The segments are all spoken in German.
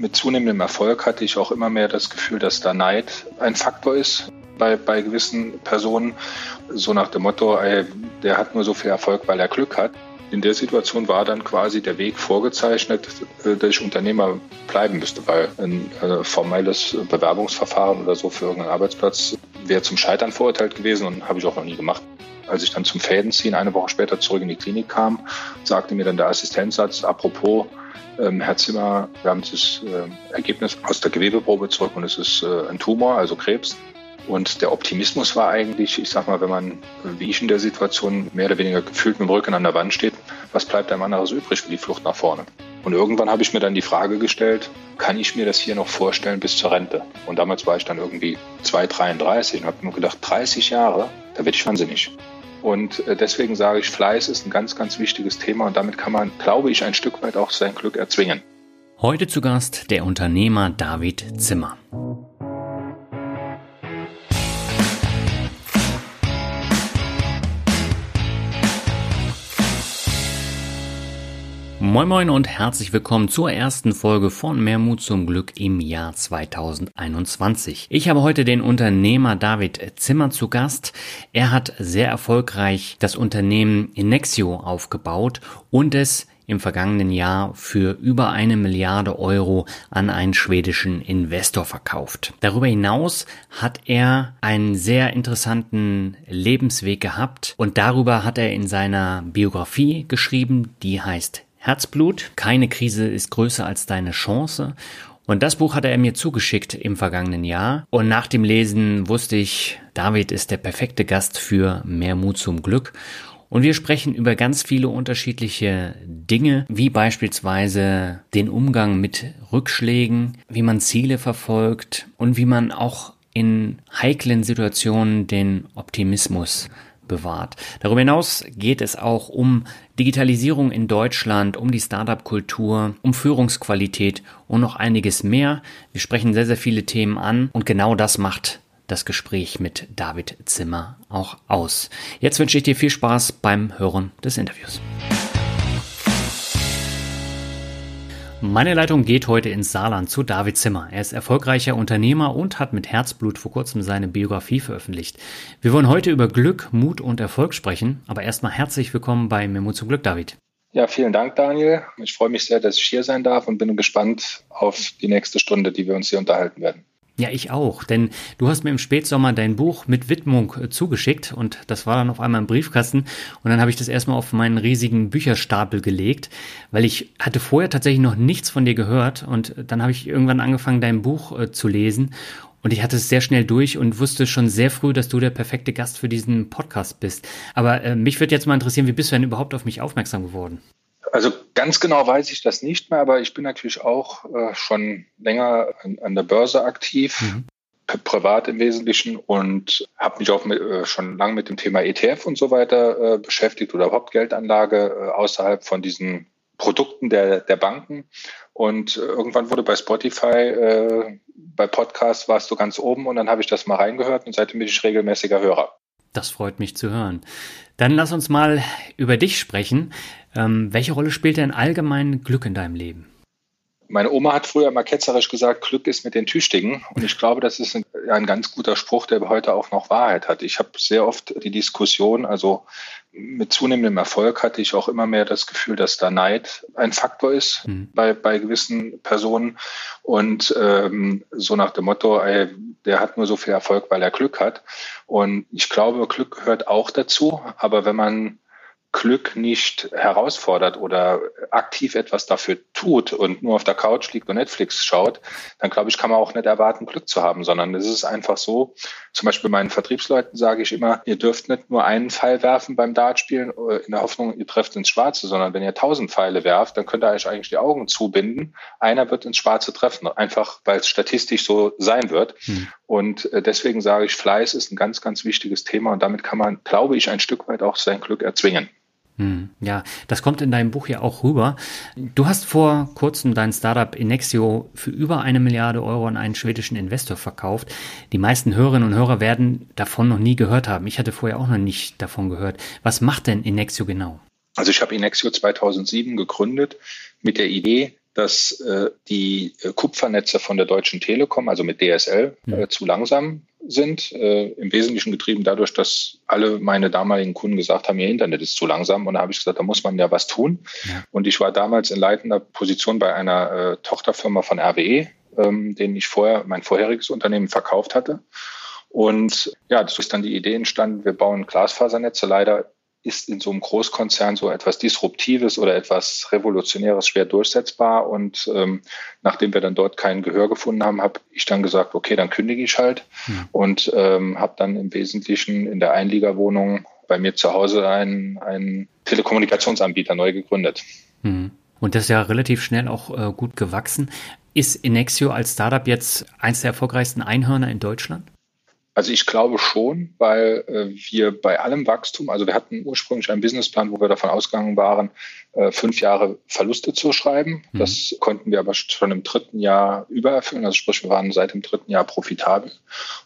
mit zunehmendem Erfolg hatte ich auch immer mehr das Gefühl, dass da Neid ein Faktor ist bei, bei gewissen Personen. So nach dem Motto, ey, der hat nur so viel Erfolg, weil er Glück hat. In der Situation war dann quasi der Weg vorgezeichnet, äh, dass ich Unternehmer bleiben müsste, weil ein äh, formelles Bewerbungsverfahren oder so für irgendeinen Arbeitsplatz wäre zum Scheitern verurteilt gewesen und habe ich auch noch nie gemacht. Als ich dann zum Fädenziehen eine Woche später zurück in die Klinik kam, sagte mir dann der Assistenzsatz, apropos, ähm, Herr Zimmer, wir haben das äh, Ergebnis aus der Gewebeprobe zurück und es ist äh, ein Tumor, also Krebs. Und der Optimismus war eigentlich, ich sag mal, wenn man, wie ich in der Situation, mehr oder weniger gefühlt mit dem Rücken an der Wand steht, was bleibt einem anderes übrig für die Flucht nach vorne? Und irgendwann habe ich mir dann die Frage gestellt, kann ich mir das hier noch vorstellen bis zur Rente? Und damals war ich dann irgendwie 2,33 und habe mir gedacht, 30 Jahre, da werde ich wahnsinnig. Und äh, deswegen sage ich, Fleiß ist ein ganz, ganz wichtiges Thema und damit kann man, glaube ich, ein Stück weit auch sein Glück erzwingen. Heute zu Gast der Unternehmer David Zimmer. Moin Moin und herzlich willkommen zur ersten Folge von Mehr Mut zum Glück im Jahr 2021. Ich habe heute den Unternehmer David Zimmer zu Gast. Er hat sehr erfolgreich das Unternehmen Inexio aufgebaut und es im vergangenen Jahr für über eine Milliarde Euro an einen schwedischen Investor verkauft. Darüber hinaus hat er einen sehr interessanten Lebensweg gehabt und darüber hat er in seiner Biografie geschrieben, die heißt Herzblut, keine Krise ist größer als deine Chance. Und das Buch hatte er mir zugeschickt im vergangenen Jahr. Und nach dem Lesen wusste ich, David ist der perfekte Gast für mehr Mut zum Glück. Und wir sprechen über ganz viele unterschiedliche Dinge, wie beispielsweise den Umgang mit Rückschlägen, wie man Ziele verfolgt und wie man auch in heiklen Situationen den Optimismus bewahrt. Darüber hinaus geht es auch um Digitalisierung in Deutschland, um die Startup-Kultur, um Führungsqualität und noch einiges mehr. Wir sprechen sehr, sehr viele Themen an und genau das macht das Gespräch mit David Zimmer auch aus. Jetzt wünsche ich dir viel Spaß beim Hören des Interviews. Meine Leitung geht heute ins Saarland zu David Zimmer. Er ist erfolgreicher Unternehmer und hat mit Herzblut vor kurzem seine Biografie veröffentlicht. Wir wollen heute über Glück, Mut und Erfolg sprechen, aber erstmal herzlich willkommen bei Memo zum Glück, David. Ja, vielen Dank, Daniel. Ich freue mich sehr, dass ich hier sein darf und bin gespannt auf die nächste Stunde, die wir uns hier unterhalten werden. Ja, ich auch, denn du hast mir im Spätsommer dein Buch mit Widmung äh, zugeschickt und das war dann auf einmal im Briefkasten und dann habe ich das erstmal auf meinen riesigen Bücherstapel gelegt, weil ich hatte vorher tatsächlich noch nichts von dir gehört und dann habe ich irgendwann angefangen, dein Buch äh, zu lesen und ich hatte es sehr schnell durch und wusste schon sehr früh, dass du der perfekte Gast für diesen Podcast bist. Aber äh, mich würde jetzt mal interessieren, wie bist du denn überhaupt auf mich aufmerksam geworden? Also ganz genau weiß ich das nicht mehr, aber ich bin natürlich auch äh, schon länger an, an, der Börse aktiv, mhm. privat im Wesentlichen und habe mich auch mit, äh, schon lange mit dem Thema ETF und so weiter äh, beschäftigt oder überhaupt Geldanlage äh, außerhalb von diesen Produkten der, der Banken. Und äh, irgendwann wurde bei Spotify, äh, bei Podcasts warst du ganz oben und dann habe ich das mal reingehört und seitdem bin ich regelmäßiger Hörer. Das freut mich zu hören. Dann lass uns mal über dich sprechen. Ähm, welche Rolle spielt denn allgemein Glück in deinem Leben? Meine Oma hat früher mal ketzerisch gesagt, Glück ist mit den Tüchtigen. Und ich glaube, das ist ein, ein ganz guter Spruch, der heute auch noch Wahrheit hat. Ich habe sehr oft die Diskussion, also mit zunehmendem Erfolg hatte ich auch immer mehr das Gefühl, dass da Neid ein Faktor ist mhm. bei, bei gewissen Personen. Und ähm, so nach dem Motto, ey, der hat nur so viel Erfolg, weil er Glück hat. Und ich glaube, Glück gehört auch dazu. Aber wenn man Glück nicht herausfordert oder aktiv etwas dafür tut und nur auf der Couch liegt und Netflix schaut, dann glaube ich, kann man auch nicht erwarten, Glück zu haben, sondern es ist einfach so, zum Beispiel meinen Vertriebsleuten sage ich immer, ihr dürft nicht nur einen Pfeil werfen beim Dartspielen äh, in der Hoffnung, ihr trefft ins Schwarze, sondern wenn ihr tausend Pfeile werft, dann könnt ihr euch eigentlich die Augen zubinden. Einer wird ins Schwarze treffen, einfach weil es statistisch so sein wird. Hm. Und äh, deswegen sage ich, Fleiß ist ein ganz, ganz wichtiges Thema und damit kann man, glaube ich, ein Stück weit auch sein Glück erzwingen. Hm, ja, das kommt in deinem Buch ja auch rüber. Du hast vor kurzem dein Startup Inexio für über eine Milliarde Euro an einen schwedischen Investor verkauft. Die meisten Hörerinnen und Hörer werden davon noch nie gehört haben. Ich hatte vorher auch noch nicht davon gehört. Was macht denn Inexio genau? Also ich habe Inexio 2007 gegründet mit der Idee, dass äh, die äh, Kupfernetze von der Deutschen Telekom, also mit DSL, äh, mhm. zu langsam sind. Äh, Im Wesentlichen getrieben dadurch, dass alle meine damaligen Kunden gesagt haben, ihr Internet ist zu langsam. Und da habe ich gesagt, da muss man ja was tun. Ja. Und ich war damals in leitender Position bei einer äh, Tochterfirma von RWE, ähm, denen ich vorher mein vorheriges Unternehmen verkauft hatte. Und ja, das ist dann die Idee entstanden, wir bauen Glasfasernetze. Leider ist in so einem Großkonzern so etwas Disruptives oder etwas Revolutionäres schwer durchsetzbar. Und ähm, nachdem wir dann dort kein Gehör gefunden haben, habe ich dann gesagt, okay, dann kündige ich halt mhm. und ähm, habe dann im Wesentlichen in der Einliegerwohnung bei mir zu Hause einen, einen Telekommunikationsanbieter neu gegründet. Mhm. Und das ist ja relativ schnell auch äh, gut gewachsen. Ist Inexio als Startup jetzt eins der erfolgreichsten Einhörner in Deutschland? Also ich glaube schon, weil äh, wir bei allem Wachstum, also wir hatten ursprünglich einen Businessplan, wo wir davon ausgegangen waren, äh, fünf Jahre Verluste zu schreiben. Mhm. Das konnten wir aber schon im dritten Jahr übererfüllen. Also sprich, wir waren seit dem dritten Jahr profitabel.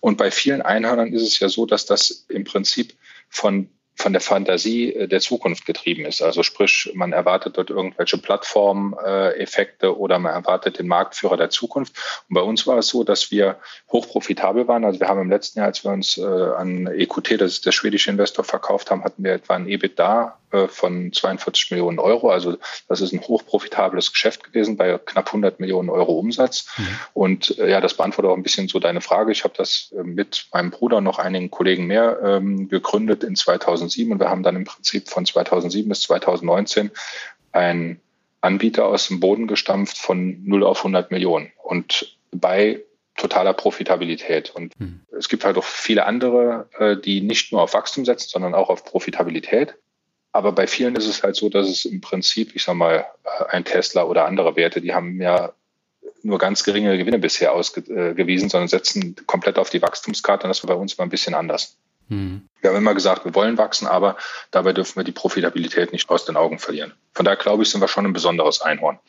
Und bei vielen Einhörnern ist es ja so, dass das im Prinzip von von der Fantasie äh, der Zukunft getrieben ist. Also sprich, man erwartet dort irgendwelche Plattformeffekte oder man erwartet den Marktführer der Zukunft. Und bei uns war es so, dass wir hochprofitabel waren. Also wir haben im letzten Jahr, als wir uns äh, an EQT, das ist der schwedische Investor, verkauft haben, hatten wir etwa ein EBITDA äh, von 42 Millionen Euro. Also das ist ein hochprofitables Geschäft gewesen bei knapp 100 Millionen Euro Umsatz. Mhm. Und äh, ja, das beantwortet auch ein bisschen so deine Frage. Ich habe das äh, mit meinem Bruder und noch einigen Kollegen mehr ähm, gegründet in 2007 und wir haben dann im Prinzip von 2007 bis 2019 ein Anbieter aus dem Boden gestampft von 0 auf 100 Millionen. Und bei totaler Profitabilität. Und mhm. es gibt halt auch viele andere, die nicht nur auf Wachstum setzen, sondern auch auf Profitabilität. Aber bei vielen ist es halt so, dass es im Prinzip, ich sag mal, äh, ein Tesla oder andere Werte, die haben ja nur ganz geringe Gewinne bisher ausgewiesen, sondern setzen komplett auf die Wachstumskarte. Und das war bei uns mal ein bisschen anders. Mhm. Wir haben immer gesagt, wir wollen wachsen, aber dabei dürfen wir die Profitabilität nicht aus den Augen verlieren. Von daher glaube ich, sind wir schon ein besonderes Einhorn.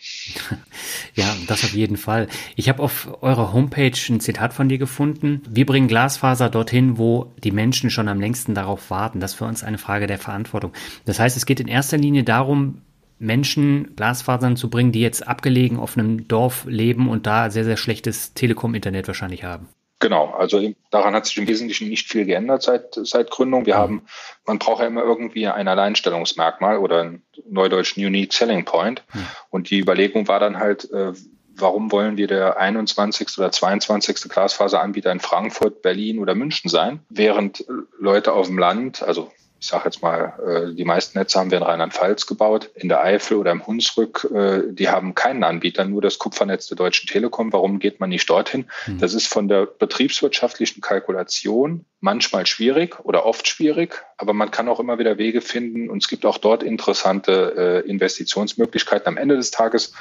Ja, das auf jeden Fall. Ich habe auf eurer Homepage ein Zitat von dir gefunden. Wir bringen Glasfaser dorthin, wo die Menschen schon am längsten darauf warten. Das ist für uns eine Frage der Verantwortung. Das heißt, es geht in erster Linie darum, Menschen Glasfasern zu bringen, die jetzt abgelegen auf einem Dorf leben und da sehr, sehr schlechtes Telekom-Internet wahrscheinlich haben. Genau, also daran hat sich im Wesentlichen nicht viel geändert seit, seit Gründung. Wir mhm. haben, man braucht ja immer irgendwie ein Alleinstellungsmerkmal oder ein neudeutsch Unique Selling Point. Mhm. Und die Überlegung war dann halt, äh, warum wollen wir der 21. oder 22. Glasfaseranbieter in Frankfurt, Berlin oder München sein, während Leute auf dem Land, also ich sage jetzt mal, äh, die meisten Netze haben wir in Rheinland-Pfalz gebaut, in der Eifel oder im Hunsrück. Äh, die haben keinen Anbieter, nur das Kupfernetz der Deutschen Telekom. Warum geht man nicht dorthin? Mhm. Das ist von der betriebswirtschaftlichen Kalkulation manchmal schwierig oder oft schwierig, aber man kann auch immer wieder Wege finden und es gibt auch dort interessante äh, Investitionsmöglichkeiten. Am Ende des Tages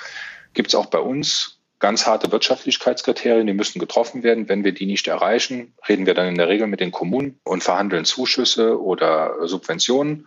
gibt es auch bei uns ganz harte Wirtschaftlichkeitskriterien, die müssen getroffen werden. Wenn wir die nicht erreichen, reden wir dann in der Regel mit den Kommunen und verhandeln Zuschüsse oder Subventionen.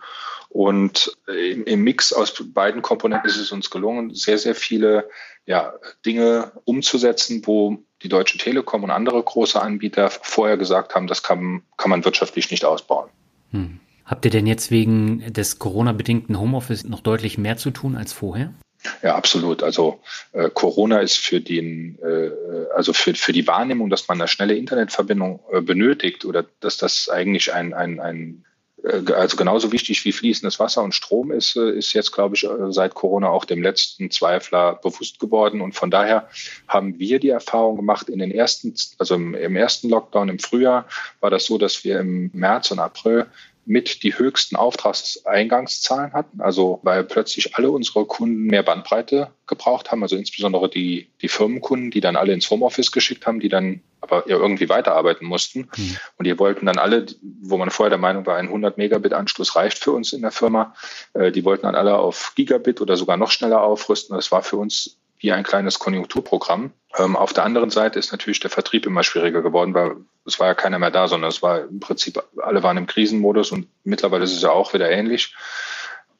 Und im Mix aus beiden Komponenten ist es uns gelungen, sehr, sehr viele ja, Dinge umzusetzen, wo die Deutsche Telekom und andere große Anbieter vorher gesagt haben, das kann, kann man wirtschaftlich nicht ausbauen. Hm. Habt ihr denn jetzt wegen des Corona-bedingten Homeoffice noch deutlich mehr zu tun als vorher? Ja, absolut. Also äh, Corona ist für den, äh, also für, für die Wahrnehmung, dass man eine schnelle Internetverbindung äh, benötigt oder dass das eigentlich ein, ein, ein äh, also genauso wichtig wie fließendes Wasser und Strom ist, äh, ist jetzt, glaube ich, äh, seit Corona auch dem letzten Zweifler bewusst geworden. Und von daher haben wir die Erfahrung gemacht, in den ersten, also im, im ersten Lockdown im Frühjahr war das so, dass wir im März und April mit die höchsten Auftragseingangszahlen hatten, also weil plötzlich alle unsere Kunden mehr Bandbreite gebraucht haben, also insbesondere die, die Firmenkunden, die dann alle ins Homeoffice geschickt haben, die dann aber ja irgendwie weiterarbeiten mussten. Mhm. Und die wollten dann alle, wo man vorher der Meinung war, ein 100 Megabit Anschluss reicht für uns in der Firma, äh, die wollten dann alle auf Gigabit oder sogar noch schneller aufrüsten. Das war für uns wie ein kleines Konjunkturprogramm. Ähm, auf der anderen Seite ist natürlich der Vertrieb immer schwieriger geworden, weil es war ja keiner mehr da, sondern es war im Prinzip, alle waren im Krisenmodus und mittlerweile ist es ja auch wieder ähnlich.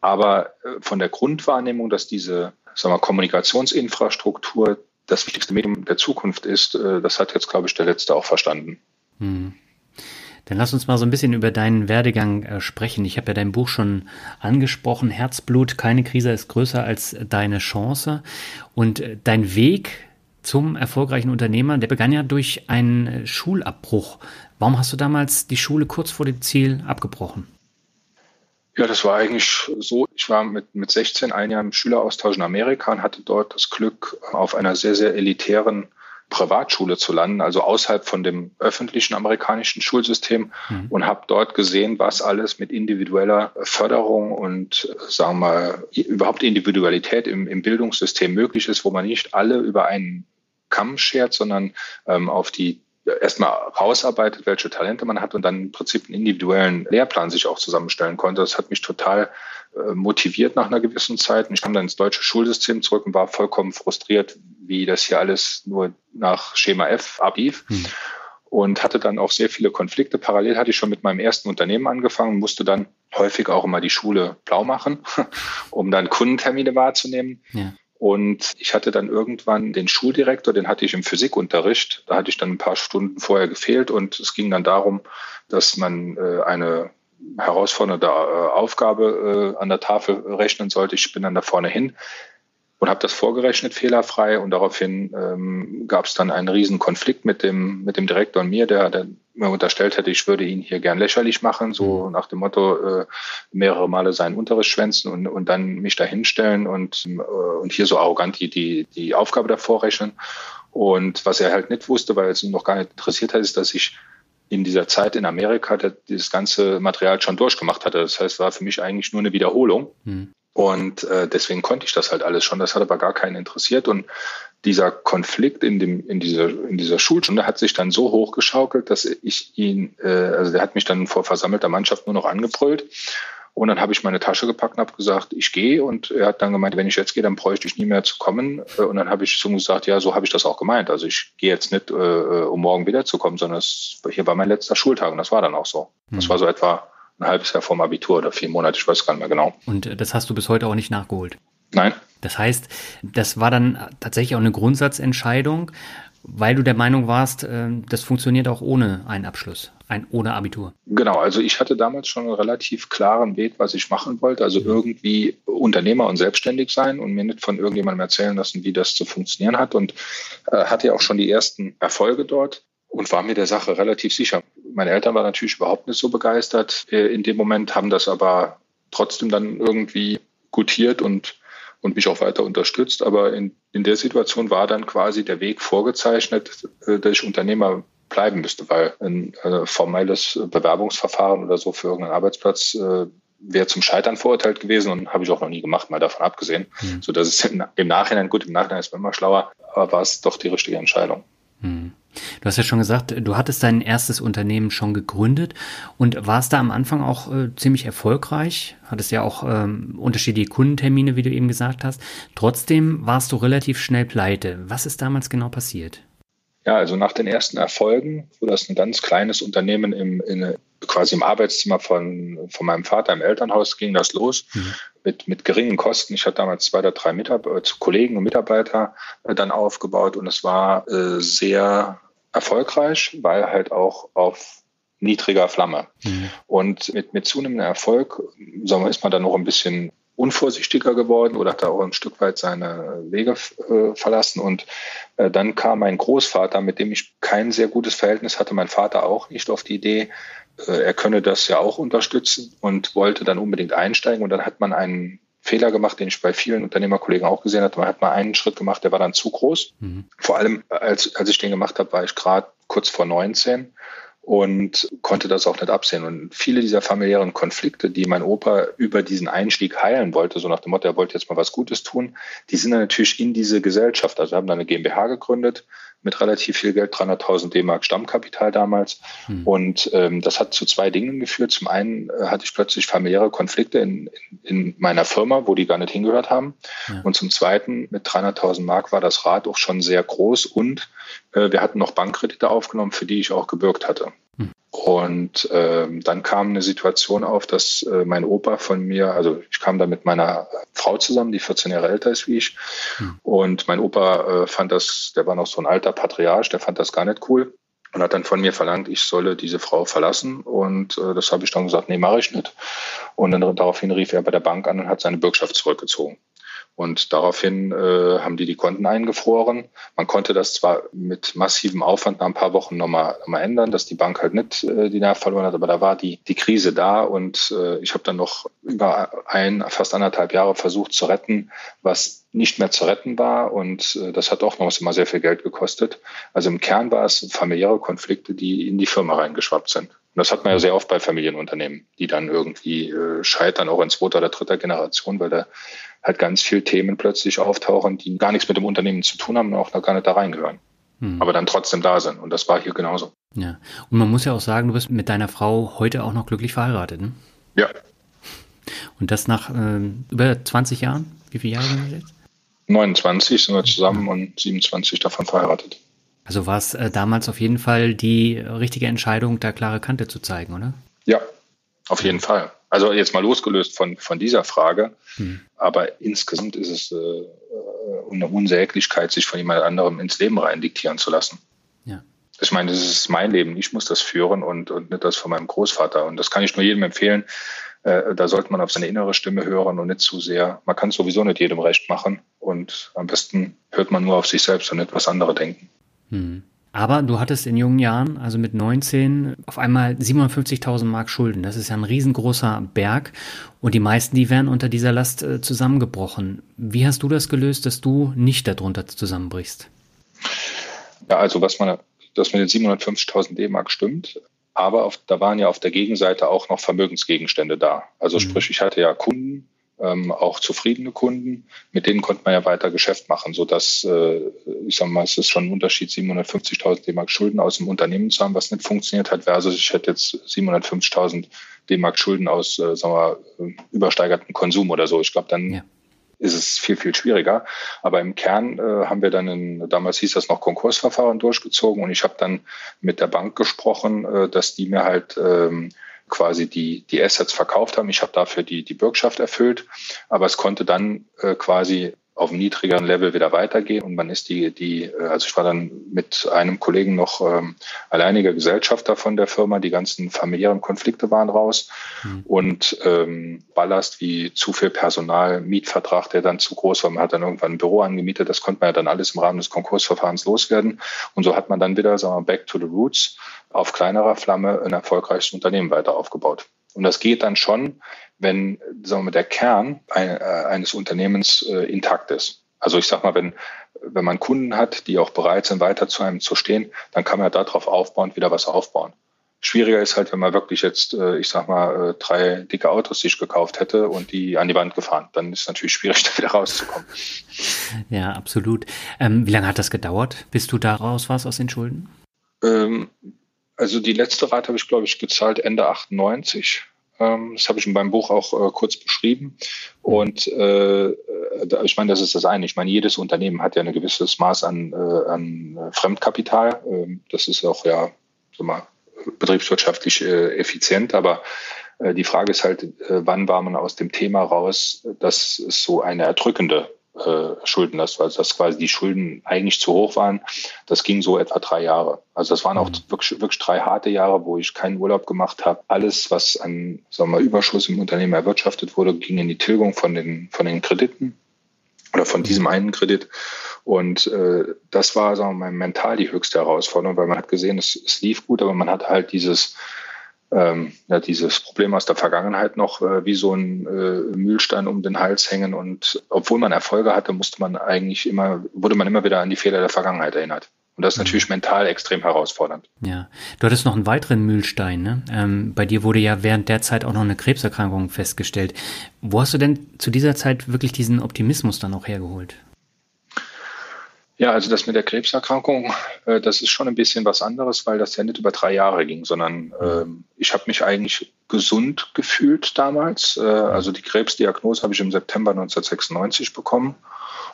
Aber äh, von der Grundwahrnehmung, dass diese sagen wir, Kommunikationsinfrastruktur das wichtigste Medium der Zukunft ist, äh, das hat jetzt, glaube ich, der Letzte auch verstanden. Hm. Dann lass uns mal so ein bisschen über deinen Werdegang äh, sprechen. Ich habe ja dein Buch schon angesprochen, Herzblut, keine Krise ist größer als deine Chance. Und dein Weg zum erfolgreichen Unternehmer, der begann ja durch einen äh, Schulabbruch. Warum hast du damals die Schule kurz vor dem Ziel abgebrochen? Ja, das war eigentlich so. Ich war mit, mit 16 ein Jahr im Schüleraustausch in Amerika und hatte dort das Glück, auf einer sehr, sehr elitären Privatschule zu landen, also außerhalb von dem öffentlichen amerikanischen Schulsystem mhm. und habe dort gesehen, was alles mit individueller Förderung und sagen wir mal überhaupt Individualität im, im Bildungssystem möglich ist, wo man nicht alle über einen Kamm schert, sondern ähm, auf die erstmal rausarbeitet, welche Talente man hat und dann im Prinzip einen individuellen Lehrplan sich auch zusammenstellen konnte. Das hat mich total äh, motiviert nach einer gewissen Zeit. Und ich kam dann ins deutsche Schulsystem zurück und war vollkommen frustriert, wie das hier alles nur nach Schema F ablief. Hm. Und hatte dann auch sehr viele Konflikte. Parallel hatte ich schon mit meinem ersten Unternehmen angefangen, musste dann häufig auch immer die Schule blau machen, um dann Kundentermine wahrzunehmen. Ja. Und ich hatte dann irgendwann den Schuldirektor, den hatte ich im Physikunterricht. Da hatte ich dann ein paar Stunden vorher gefehlt und es ging dann darum, dass man äh, eine herausfordernde äh, Aufgabe äh, an der Tafel rechnen sollte. Ich bin dann da vorne hin und habe das vorgerechnet fehlerfrei und daraufhin ähm, gab es dann einen riesen Konflikt mit dem mit dem Direktor und mir, der, der mir unterstellt hätte, ich würde ihn hier gern lächerlich machen, so mhm. nach dem Motto äh, mehrere Male seinen Unterricht schwänzen und, und dann mich da hinstellen und, äh, und hier so arrogant die, die, die Aufgabe davor rechnen. Und was er halt nicht wusste, weil es ihn noch gar nicht interessiert hat, ist, dass ich in dieser Zeit in Amerika das ganze Material schon durchgemacht hatte. Das heißt, war für mich eigentlich nur eine Wiederholung. Mhm. Und äh, deswegen konnte ich das halt alles schon. Das hat aber gar keinen interessiert. Und dieser Konflikt in, dem, in, dieser, in dieser Schulstunde hat sich dann so hochgeschaukelt, dass ich ihn, äh, also der hat mich dann vor versammelter Mannschaft nur noch angebrüllt. Und dann habe ich meine Tasche gepackt und habe gesagt, ich gehe. Und er hat dann gemeint, wenn ich jetzt gehe, dann bräuchte ich nie mehr zu kommen. Äh, und dann habe ich so gesagt, ja, so habe ich das auch gemeint. Also ich gehe jetzt nicht, äh, um morgen wiederzukommen, sondern es, hier war mein letzter Schultag und das war dann auch so. Das mhm. war so etwa ein halbes Jahr vorm Abitur oder vier Monate, ich weiß gar nicht mehr genau. Und äh, das hast du bis heute auch nicht nachgeholt? Nein. Das heißt, das war dann tatsächlich auch eine Grundsatzentscheidung, weil du der Meinung warst, äh, das funktioniert auch ohne einen Abschluss, ein, ohne Abitur. Genau, also ich hatte damals schon einen relativ klaren Weg, was ich machen wollte. Also irgendwie Unternehmer und selbstständig sein und mir nicht von irgendjemandem erzählen lassen, wie das zu funktionieren hat. Und äh, hatte ja auch schon die ersten Erfolge dort und war mir der Sache relativ sicher. Meine Eltern waren natürlich überhaupt nicht so begeistert äh, in dem Moment, haben das aber trotzdem dann irgendwie gutiert und und mich auch weiter unterstützt. Aber in, in der Situation war dann quasi der Weg vorgezeichnet, äh, dass ich Unternehmer bleiben müsste, weil ein äh, formelles Bewerbungsverfahren oder so für irgendeinen Arbeitsplatz äh, wäre zum Scheitern verurteilt gewesen und habe ich auch noch nie gemacht, mal davon abgesehen. Mhm. So dass es im, Nachhinein, gut, im Nachhinein ist man immer schlauer, aber war es doch die richtige Entscheidung. Mhm. Du hast ja schon gesagt, du hattest dein erstes Unternehmen schon gegründet und warst da am Anfang auch äh, ziemlich erfolgreich, hattest ja auch ähm, unterschiedliche Kundentermine, wie du eben gesagt hast. Trotzdem warst du relativ schnell pleite. Was ist damals genau passiert? Ja, also nach den ersten Erfolgen, wo das ein ganz kleines Unternehmen im, in, quasi im Arbeitszimmer von, von meinem Vater im Elternhaus ging das los mhm. mit, mit geringen Kosten. Ich hatte damals zwei oder drei Mitarbeiter, äh, Kollegen und Mitarbeiter äh, dann aufgebaut und es war äh, sehr erfolgreich, weil halt auch auf niedriger Flamme. Mhm. Und mit, mit zunehmendem Erfolg, sagen wir, ist man dann noch ein bisschen unvorsichtiger geworden oder hat auch ein Stück weit seine Wege äh, verlassen. Und äh, dann kam mein Großvater, mit dem ich kein sehr gutes Verhältnis hatte, mein Vater auch nicht auf die Idee, äh, er könne das ja auch unterstützen und wollte dann unbedingt einsteigen. Und dann hat man einen Fehler gemacht, den ich bei vielen Unternehmerkollegen auch gesehen hatte. Man hat mal einen Schritt gemacht, der war dann zu groß. Mhm. Vor allem, als, als ich den gemacht habe, war ich gerade kurz vor 19 und konnte das auch nicht absehen. Und viele dieser familiären Konflikte, die mein Opa über diesen Einstieg heilen wollte, so nach dem Motto, er wollte jetzt mal was Gutes tun, die sind dann natürlich in diese Gesellschaft. Also wir haben dann eine GmbH gegründet mit relativ viel Geld, 300.000 D-Mark Stammkapital damals. Hm. Und ähm, das hat zu zwei Dingen geführt. Zum einen äh, hatte ich plötzlich familiäre Konflikte in, in, in, meiner Firma, wo die gar nicht hingehört haben. Ja. Und zum zweiten, mit 300.000 Mark war das Rad auch schon sehr groß und wir hatten noch Bankkredite aufgenommen, für die ich auch gebürgt hatte. Hm. Und ähm, dann kam eine Situation auf, dass äh, mein Opa von mir, also ich kam da mit meiner Frau zusammen, die 14 Jahre älter ist wie ich. Hm. Und mein Opa äh, fand das, der war noch so ein alter Patriarch, der fand das gar nicht cool. und hat dann von mir verlangt, ich solle diese Frau verlassen. Und äh, das habe ich dann gesagt, nee, mache ich nicht. Und dann daraufhin rief er bei der Bank an und hat seine Bürgschaft zurückgezogen. Und daraufhin äh, haben die die Konten eingefroren. Man konnte das zwar mit massivem Aufwand nach ein paar Wochen nochmal noch mal ändern, dass die Bank halt nicht äh, die Nerv verloren hat, aber da war die, die Krise da und äh, ich habe dann noch über ein, fast anderthalb Jahre versucht zu retten, was nicht mehr zu retten war und äh, das hat auch noch immer sehr viel Geld gekostet. Also im Kern war es familiäre Konflikte, die in die Firma reingeschwappt sind. Und das hat man ja sehr oft bei Familienunternehmen, die dann irgendwie äh, scheitern, auch in zweiter oder dritter Generation, weil da halt ganz viele Themen plötzlich auftauchen, die gar nichts mit dem Unternehmen zu tun haben und auch noch gar nicht da reingehören. Hm. Aber dann trotzdem da sind. Und das war hier genauso. Ja. Und man muss ja auch sagen, du bist mit deiner Frau heute auch noch glücklich verheiratet, ne? Ja. Und das nach äh, über 20 Jahren? Wie viele Jahre sind wir jetzt? 29 sind wir zusammen ja. und 27 davon verheiratet. Also war es äh, damals auf jeden Fall die richtige Entscheidung, da klare Kante zu zeigen, oder? Ja, auf jeden Fall. Also jetzt mal losgelöst von, von dieser Frage. Hm. Aber insgesamt ist es äh, eine Unsäglichkeit, sich von jemand anderem ins Leben rein diktieren zu lassen. Ja. Ich meine, das ist mein Leben. Ich muss das führen und, und nicht das von meinem Großvater. Und das kann ich nur jedem empfehlen. Äh, da sollte man auf seine innere Stimme hören und nicht zu sehr. Man kann sowieso nicht jedem recht machen. Und am besten hört man nur auf sich selbst und nicht, was andere denken. Hm. Aber du hattest in jungen Jahren, also mit 19, auf einmal 57.000 Mark Schulden. Das ist ja ein riesengroßer Berg. Und die meisten, die wären unter dieser Last äh, zusammengebrochen. Wie hast du das gelöst, dass du nicht darunter zusammenbrichst? Ja, also was man, das mit den 750.000 D-Mark stimmt. Aber auf, da waren ja auf der Gegenseite auch noch Vermögensgegenstände da. Also mhm. sprich, ich hatte ja Kunden, ähm, auch zufriedene Kunden. Mit denen konnte man ja weiter Geschäft machen, so dass äh, ich sage mal, es ist schon ein Unterschied, 750.000 D-Mark Schulden aus dem Unternehmen zu haben, was nicht funktioniert hat, versus ich hätte jetzt 750.000 D-Mark Schulden aus, äh, sagen wir, übersteigerten Konsum oder so. Ich glaube, dann ja. ist es viel, viel schwieriger. Aber im Kern äh, haben wir dann, in, damals hieß das noch Konkursverfahren durchgezogen und ich habe dann mit der Bank gesprochen, äh, dass die mir halt ähm, quasi die, die Assets verkauft haben. Ich habe dafür die, die Bürgschaft erfüllt, aber es konnte dann äh, quasi auf einem niedrigeren Level wieder weitergehen. Und man ist die, die, äh, also ich war dann mit einem Kollegen noch ähm, alleiniger Gesellschafter von der Firma, die ganzen familiären Konflikte waren raus. Mhm. und ähm, Ballast wie zu viel Personal, Mietvertrag, der dann zu groß war, man hat dann irgendwann ein Büro angemietet, das konnte man ja dann alles im Rahmen des Konkursverfahrens loswerden. Und so hat man dann wieder, sagen wir, back to the roots auf kleinerer Flamme ein erfolgreiches Unternehmen weiter aufgebaut. Und das geht dann schon, wenn sagen wir, der Kern äh, eines Unternehmens äh, intakt ist. Also ich sag mal, wenn, wenn man Kunden hat, die auch bereit sind, weiter zu einem zu stehen, dann kann man darauf aufbauen, wieder was aufbauen. Schwieriger ist halt, wenn man wirklich jetzt, äh, ich sag mal, drei dicke Autos sich gekauft hätte und die an die Wand gefahren. Dann ist es natürlich schwierig, da wieder rauszukommen. Ja, absolut. Ähm, wie lange hat das gedauert, bis du da raus warst aus den Schulden? Ähm, also die letzte Rate habe ich, glaube ich, gezahlt Ende 98. Ähm, das habe ich in meinem Buch auch äh, kurz beschrieben. Und äh, ich meine, das ist das eine. Ich meine, jedes Unternehmen hat ja ein gewisses Maß an, äh, an Fremdkapital. Ähm, das ist auch ja so mal, betriebswirtschaftlich äh, effizient. Aber die Frage ist halt, wann war man aus dem Thema raus, dass es so eine erdrückende äh, Schuldenlast, weil das quasi die Schulden eigentlich zu hoch waren. Das ging so etwa drei Jahre. Also das waren auch mhm. wirklich, wirklich drei harte Jahre, wo ich keinen Urlaub gemacht habe. Alles, was an sagen wir, Überschuss im Unternehmen erwirtschaftet wurde, ging in die Tilgung von den, von den Krediten oder von diesem mhm. einen Kredit. Und äh, das war sagen wir mal, mental die höchste Herausforderung, weil man hat gesehen, es, es lief gut, aber man hatte halt dieses ähm, ja, dieses Problem aus der Vergangenheit noch äh, wie so ein äh, Mühlstein um den Hals hängen. Und obwohl man Erfolge hatte, musste man eigentlich immer, wurde man immer wieder an die Fehler der Vergangenheit erinnert. Und das ist mhm. natürlich mental extrem herausfordernd. Ja, du hattest noch einen weiteren Mühlstein. Ne? Ähm, bei dir wurde ja während der Zeit auch noch eine Krebserkrankung festgestellt. Wo hast du denn zu dieser Zeit wirklich diesen Optimismus dann auch hergeholt? Ja, also das mit der Krebserkrankung, äh, das ist schon ein bisschen was anderes, weil das ja nicht über drei Jahre ging, sondern ähm, ich habe mich eigentlich gesund gefühlt damals. Äh, also die Krebsdiagnose habe ich im September 1996 bekommen.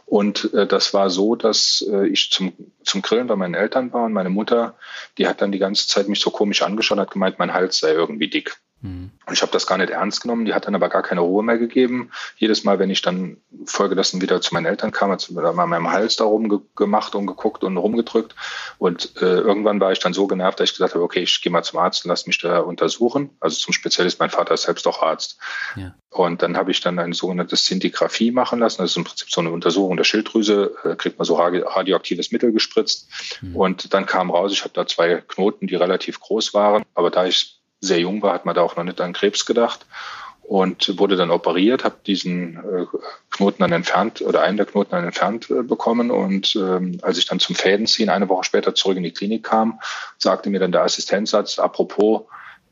Und äh, das war so, dass äh, ich zum, zum Grillen bei meinen Eltern war und meine Mutter, die hat dann die ganze Zeit mich so komisch angeschaut hat gemeint, mein Hals sei irgendwie dick. Mhm. Und ich habe das gar nicht ernst genommen. Die hat dann aber gar keine Ruhe mehr gegeben. Jedes Mal, wenn ich dann folgedessen wieder zu meinen Eltern kam, hat sie mal meinem Hals da rumgemacht und geguckt und rumgedrückt. Und äh, irgendwann war ich dann so genervt, dass ich gesagt habe, okay, ich gehe mal zum Arzt und lass mich da untersuchen. Also zum Spezialist, mein Vater ist selbst auch Arzt. Ja. Und dann habe ich dann eine sogenannte Szintigraphie machen lassen. Das ist im Prinzip so eine Untersuchung der Schilddrüse. Da kriegt man so radioaktives Mittel gespritzt. Mhm. Und dann kam raus, ich habe da zwei Knoten, die relativ groß waren. Aber da ich sehr jung war, hat man da auch noch nicht an Krebs gedacht und wurde dann operiert, habe diesen äh, Knoten dann entfernt oder einen der Knoten dann entfernt äh, bekommen und ähm, als ich dann zum Fädenziehen eine Woche später zurück in die Klinik kam, sagte mir dann der Assistenzarzt, apropos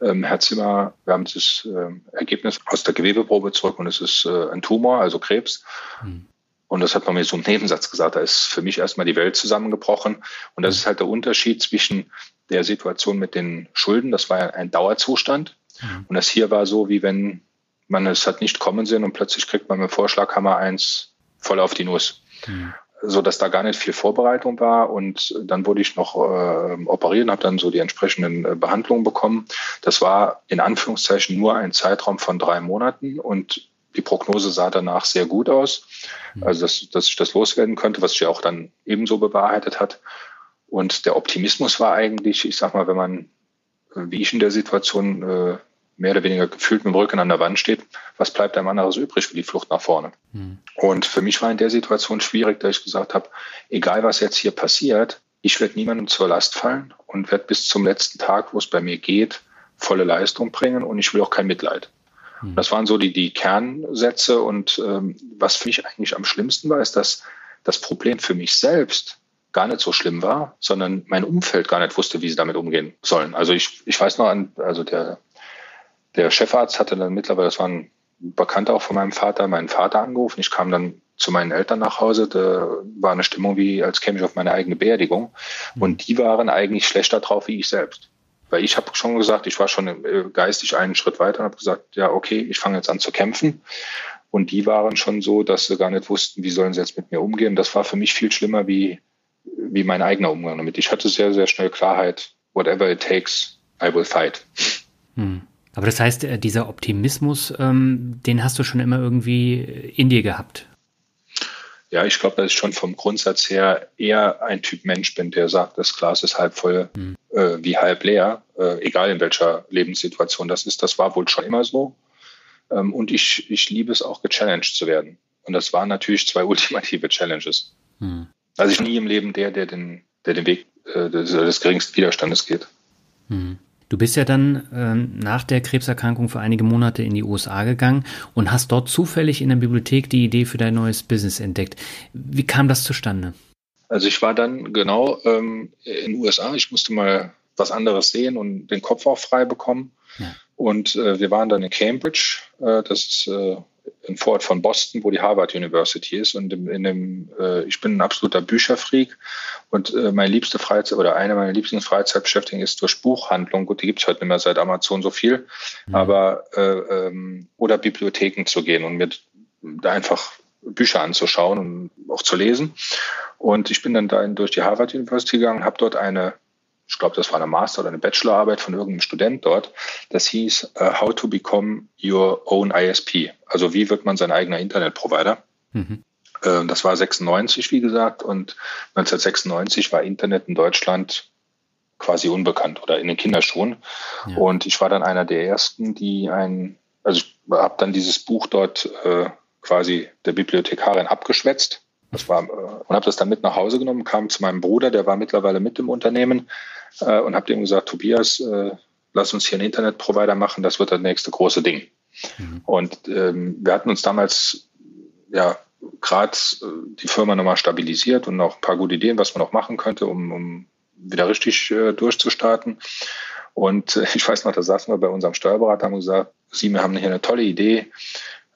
ähm, Herr Zimmer, wir haben das äh, Ergebnis aus der Gewebeprobe zurück und es ist äh, ein Tumor, also Krebs. Hm. Und das hat man mir so im Nebensatz gesagt. Da ist für mich erstmal die Welt zusammengebrochen. Und das ist halt der Unterschied zwischen der Situation mit den Schulden. Das war ja ein Dauerzustand. Mhm. Und das hier war so, wie wenn man es hat nicht kommen sehen und plötzlich kriegt man mit Vorschlaghammer eins voll auf die Nuss. Mhm. So dass da gar nicht viel Vorbereitung war. Und dann wurde ich noch äh, operiert und habe dann so die entsprechenden äh, Behandlungen bekommen. Das war in Anführungszeichen nur ein Zeitraum von drei Monaten und die Prognose sah danach sehr gut aus. Mhm. Also, dass, dass ich das loswerden könnte, was sich ja auch dann ebenso bewahrheitet hat. Und der Optimismus war eigentlich, ich sag mal, wenn man, wie ich in der Situation, äh, mehr oder weniger gefühlt mit dem Rücken an der Wand steht, was bleibt einem anderes übrig für die Flucht nach vorne? Mhm. Und für mich war in der Situation schwierig, da ich gesagt habe, egal was jetzt hier passiert, ich werde niemandem zur Last fallen und werde bis zum letzten Tag, wo es bei mir geht, volle Leistung bringen und ich will auch kein Mitleid. Mhm. Das waren so die, die Kernsätze. Und ähm, was für mich eigentlich am schlimmsten war, ist, dass das Problem für mich selbst gar nicht so schlimm war, sondern mein Umfeld gar nicht wusste, wie sie damit umgehen sollen. Also ich, ich weiß noch an, also der, der Chefarzt hatte dann mittlerweile, das war ein Bekannter auch von meinem Vater, meinen Vater angerufen. Ich kam dann zu meinen Eltern nach Hause. Da war eine Stimmung wie, als käme ich auf meine eigene Beerdigung. Mhm. Und die waren eigentlich schlechter drauf wie ich selbst. Weil ich habe schon gesagt, ich war schon äh, geistig einen Schritt weiter und habe gesagt, ja, okay, ich fange jetzt an zu kämpfen. Und die waren schon so, dass sie gar nicht wussten, wie sollen sie jetzt mit mir umgehen. Das war für mich viel schlimmer wie, wie mein eigener Umgang damit. Ich hatte sehr, sehr schnell Klarheit, whatever it takes, I will fight. Hm. Aber das heißt, äh, dieser Optimismus, ähm, den hast du schon immer irgendwie in dir gehabt. Ja, ich glaube, dass ich schon vom Grundsatz her eher ein Typ Mensch bin, der sagt, das Glas ist halb voll mhm. äh, wie halb leer, äh, egal in welcher Lebenssituation das ist. Das war wohl schon immer so. Ähm, und ich, ich liebe es auch, gechallenged zu werden. Und das waren natürlich zwei ultimative Challenges. Mhm. Also ich nie im Leben der, der den, der den Weg äh, des, des geringsten Widerstandes geht. Mhm. Du bist ja dann ähm, nach der Krebserkrankung für einige Monate in die USA gegangen und hast dort zufällig in der Bibliothek die Idee für dein neues Business entdeckt. Wie kam das zustande? Also ich war dann genau ähm, in den USA. Ich musste mal was anderes sehen und den Kopf auch frei bekommen. Ja. Und äh, wir waren dann in Cambridge. Äh, das ist äh, ein Vorort von Boston, wo die Harvard University ist. Und in, in dem, äh, ich bin ein absoluter Bücherfreak und äh, meine liebste Freizeit oder eine meiner liebsten Freizeitbeschäftigungen ist durch Buchhandlung. Gut, die gibt es heute nicht mehr seit Amazon so viel, mhm. aber äh, ähm, oder Bibliotheken zu gehen und mir da einfach Bücher anzuschauen und auch zu lesen. Und ich bin dann da durch die Harvard University gegangen, habe dort eine ich glaube, das war eine Master- oder eine Bachelorarbeit von irgendeinem Student dort. Das hieß uh, How to Become Your Own ISP. Also wie wird man sein eigener Internetprovider? Mhm. Uh, das war 96, wie gesagt, und 1996 war Internet in Deutschland quasi unbekannt oder in den Kinderschuhen. Ja. Und ich war dann einer der ersten, die ein, also ich habe dann dieses Buch dort äh, quasi der Bibliothekarin abgeschwätzt. Das war, äh, und habe das dann mit nach Hause genommen, kam zu meinem Bruder, der war mittlerweile mit im Unternehmen äh, und habe dem gesagt, Tobias, äh, lass uns hier einen Internetprovider machen, das wird das nächste große Ding. Mhm. Und ähm, wir hatten uns damals ja gerade äh, die Firma nochmal stabilisiert und noch ein paar gute Ideen, was man noch machen könnte, um, um wieder richtig äh, durchzustarten. Und äh, ich weiß noch, da saßen wir bei unserem Steuerberater und haben gesagt, Sie, wir haben hier eine tolle Idee.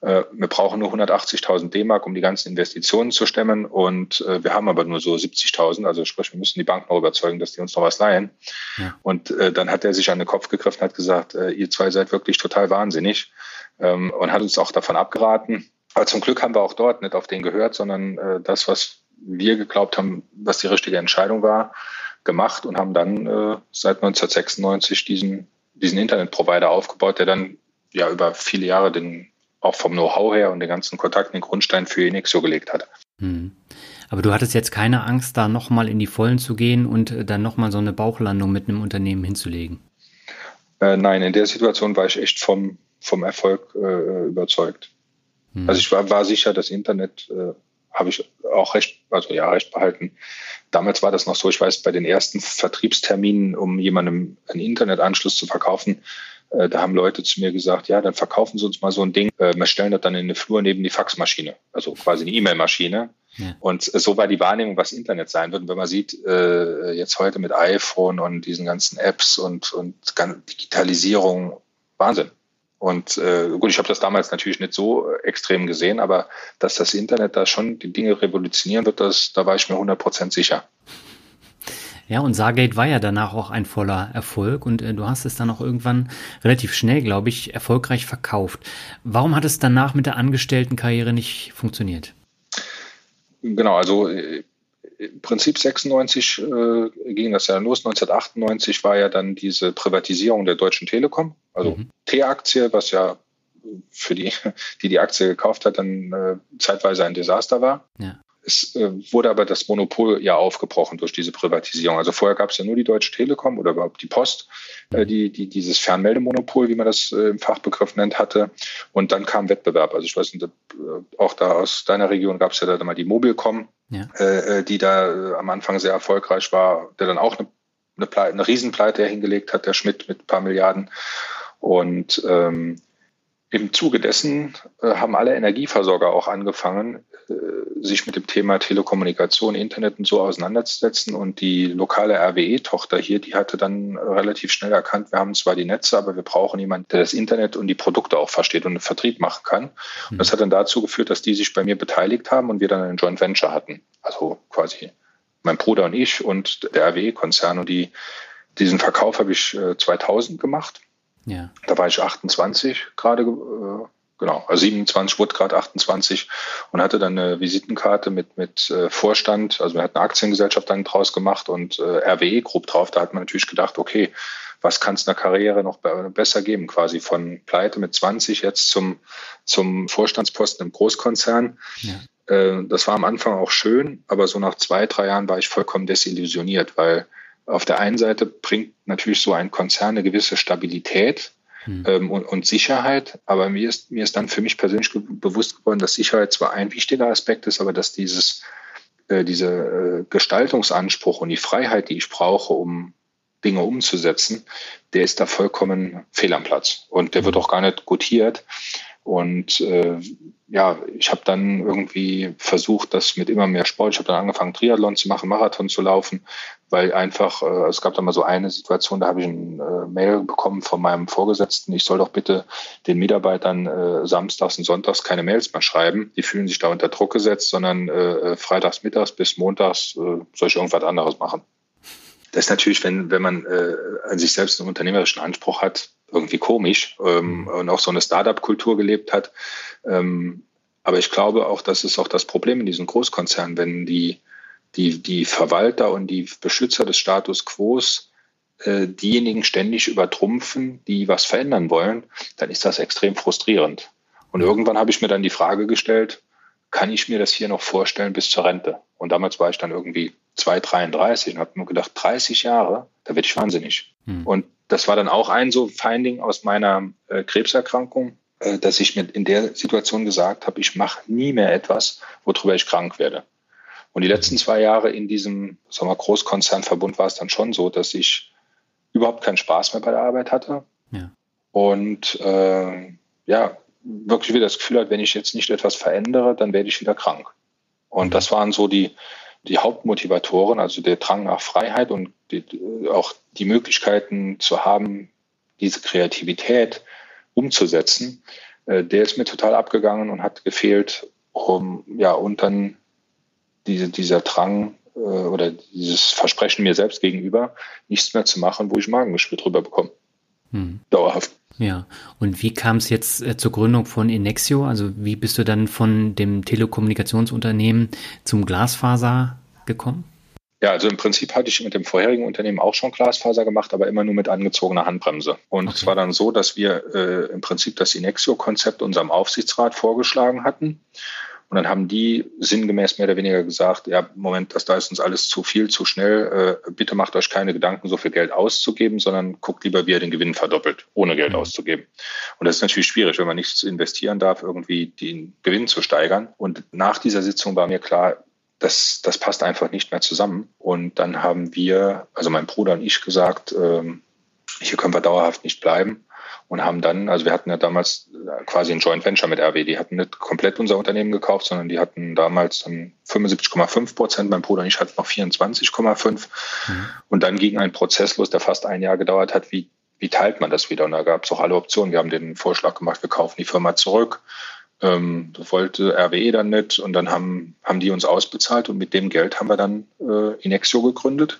Äh, wir brauchen nur 180.000 D-Mark, um die ganzen Investitionen zu stemmen. Und äh, wir haben aber nur so 70.000. Also sprich, wir müssen die Banken auch überzeugen, dass die uns noch was leihen. Ja. Und äh, dann hat er sich an den Kopf gegriffen und hat gesagt, ihr zwei seid wirklich total wahnsinnig. Ähm, und hat uns auch davon abgeraten. Aber zum Glück haben wir auch dort nicht auf den gehört, sondern das, was wir geglaubt haben, was die richtige Entscheidung war, gemacht und haben dann seit 1996 diesen diesen Internetprovider aufgebaut, der dann ja über viele Jahre den auch vom Know-how her und den ganzen Kontakten den Grundstein für Enixio gelegt hat. Hm. Aber du hattest jetzt keine Angst, da nochmal in die Vollen zu gehen und äh, dann nochmal so eine Bauchlandung mit einem Unternehmen hinzulegen? Äh, nein, in der Situation war ich echt vom, vom Erfolg äh, überzeugt. Hm. Also ich war, war sicher, das Internet äh, habe ich auch recht, also ja, recht behalten. Damals war das noch so, ich weiß, bei den ersten Vertriebsterminen, um jemandem einen Internetanschluss zu verkaufen, äh, da haben Leute zu mir gesagt, ja, dann verkaufen Sie uns mal so ein Ding. Äh, wir stellen das dann in eine Flur neben die Faxmaschine, also quasi eine E-Mail-Maschine. Ja. Und äh, so war die Wahrnehmung, was Internet sein wird. Und wenn man sieht, äh, jetzt heute mit iPhone und diesen ganzen Apps und, und Digitalisierung, Wahnsinn. Und äh, gut, ich habe das damals natürlich nicht so extrem gesehen, aber dass das Internet da schon die Dinge revolutionieren wird, das, da war ich mir 100% sicher. Ja, und Sargate war ja danach auch ein voller Erfolg und äh, du hast es dann auch irgendwann relativ schnell, glaube ich, erfolgreich verkauft. Warum hat es danach mit der Angestelltenkarriere nicht funktioniert? Genau, also äh, im Prinzip 96 äh, ging das ja los. 1998 war ja dann diese Privatisierung der Deutschen Telekom, also mhm. T-Aktie, was ja für die, die die Aktie gekauft hat, dann äh, zeitweise ein Desaster war. Ja. Es äh, wurde aber das Monopol ja aufgebrochen durch diese Privatisierung. Also vorher gab es ja nur die Deutsche Telekom oder überhaupt die Post, äh, die, die dieses Fernmeldemonopol, wie man das äh, im Fachbegriff nennt, hatte. Und dann kam Wettbewerb. Also ich weiß nicht, auch da aus deiner Region gab es ja da mal die Mobilcom, ja. die da am Anfang sehr erfolgreich war, der dann auch eine, eine, Pleite, eine Riesenpleite hingelegt hat, der Schmidt mit ein paar Milliarden. Und ähm, im Zuge dessen äh, haben alle Energieversorger auch angefangen, äh, sich mit dem Thema Telekommunikation, Internet und so auseinanderzusetzen. Und die lokale RWE-Tochter hier, die hatte dann relativ schnell erkannt, wir haben zwar die Netze, aber wir brauchen jemanden, der das Internet und die Produkte auch versteht und einen Vertrieb machen kann. Und das hat dann dazu geführt, dass die sich bei mir beteiligt haben und wir dann ein Joint Venture hatten. Also quasi mein Bruder und ich und der RWE-Konzern. Und die, diesen Verkauf habe ich 2000 äh, gemacht. Ja. Da war ich 28 gerade, äh, genau, also 27 wurde gerade 28 und hatte dann eine Visitenkarte mit, mit äh, Vorstand. Also wir hatten eine Aktiengesellschaft dann draus gemacht und äh, RWE Group drauf. Da hat man natürlich gedacht, okay, was kann es in der Karriere noch besser geben? Quasi von Pleite mit 20 jetzt zum, zum Vorstandsposten im Großkonzern. Ja. Äh, das war am Anfang auch schön, aber so nach zwei, drei Jahren war ich vollkommen desillusioniert, weil auf der einen Seite bringt natürlich so ein Konzern eine gewisse Stabilität hm. ähm, und, und, Sicherheit, aber mir ist, mir ist dann für mich persönlich bewusst geworden, dass Sicherheit zwar ein wichtiger Aspekt ist, aber dass dieses, äh, diese äh, Gestaltungsanspruch und die Freiheit, die ich brauche, um Dinge umzusetzen, der ist da vollkommen fehl am Platz. Und der wird hm. auch gar nicht gutiert. Und äh, ja, ich habe dann irgendwie versucht, das mit immer mehr Sport. Ich habe dann angefangen, Triathlon zu machen, Marathon zu laufen, weil einfach, äh, es gab da mal so eine Situation, da habe ich ein äh, Mail bekommen von meinem Vorgesetzten, ich soll doch bitte den Mitarbeitern äh, samstags und sonntags keine Mails mehr schreiben. Die fühlen sich da unter Druck gesetzt, sondern äh, freitags, mittags bis montags äh, soll ich irgendwas anderes machen. Das ist natürlich, wenn, wenn man äh, an sich selbst einen unternehmerischen Anspruch hat, irgendwie komisch ähm, mhm. und auch so eine Startup-Kultur gelebt hat. Ähm, aber ich glaube auch, das ist auch das Problem in diesen Großkonzernen, wenn die, die, die Verwalter und die Beschützer des Status quo äh, diejenigen ständig übertrumpfen, die was verändern wollen, dann ist das extrem frustrierend. Und irgendwann habe ich mir dann die Frage gestellt, kann ich mir das hier noch vorstellen bis zur Rente? Und damals war ich dann irgendwie 2,33 und habe nur gedacht, 30 Jahre, da werde ich wahnsinnig. Hm. Und das war dann auch ein so Finding aus meiner äh, Krebserkrankung, äh, dass ich mir in der Situation gesagt habe, ich mache nie mehr etwas, worüber ich krank werde. Und die letzten zwei Jahre in diesem sagen wir, Großkonzernverbund war es dann schon so, dass ich überhaupt keinen Spaß mehr bei der Arbeit hatte. Ja. Und äh, ja, wirklich wieder das Gefühl hat, wenn ich jetzt nicht etwas verändere, dann werde ich wieder krank. Und das waren so die, die Hauptmotivatoren, also der Drang nach Freiheit und die, auch die Möglichkeiten zu haben, diese Kreativität umzusetzen, äh, der ist mir total abgegangen und hat gefehlt, um ja und dann diese, dieser Drang äh, oder dieses Versprechen mir selbst gegenüber, nichts mehr zu machen, wo ich Magengeschwür drüber bekomme. Hm. Dauerhaft. Ja, und wie kam es jetzt äh, zur Gründung von Inexio? Also wie bist du dann von dem Telekommunikationsunternehmen zum Glasfaser gekommen? Ja, also im Prinzip hatte ich mit dem vorherigen Unternehmen auch schon Glasfaser gemacht, aber immer nur mit angezogener Handbremse. Und okay. es war dann so, dass wir äh, im Prinzip das Inexio-Konzept unserem Aufsichtsrat vorgeschlagen hatten. Und dann haben die sinngemäß mehr oder weniger gesagt, ja, Moment, das da ist uns alles zu viel, zu schnell. Äh, bitte macht euch keine Gedanken, so viel Geld auszugeben, sondern guckt lieber, wie ihr den Gewinn verdoppelt, ohne Geld mhm. auszugeben. Und das ist natürlich schwierig, wenn man nichts investieren darf, irgendwie den Gewinn zu steigern. Und nach dieser Sitzung war mir klar, das, das passt einfach nicht mehr zusammen. Und dann haben wir, also mein Bruder und ich gesagt, ähm, hier können wir dauerhaft nicht bleiben und haben dann, also wir hatten ja damals quasi ein Joint Venture mit RW, die hatten nicht komplett unser Unternehmen gekauft, sondern die hatten damals dann 75,5 Prozent, mein Bruder und ich hatten noch 24,5 mhm. und dann ging ein Prozess los, der fast ein Jahr gedauert hat, wie, wie teilt man das wieder? Und da gab es auch alle Optionen. Wir haben den Vorschlag gemacht, wir kaufen die Firma zurück ähm, das wollte RWE dann nicht und dann haben, haben die uns ausbezahlt und mit dem Geld haben wir dann äh, Inexio gegründet.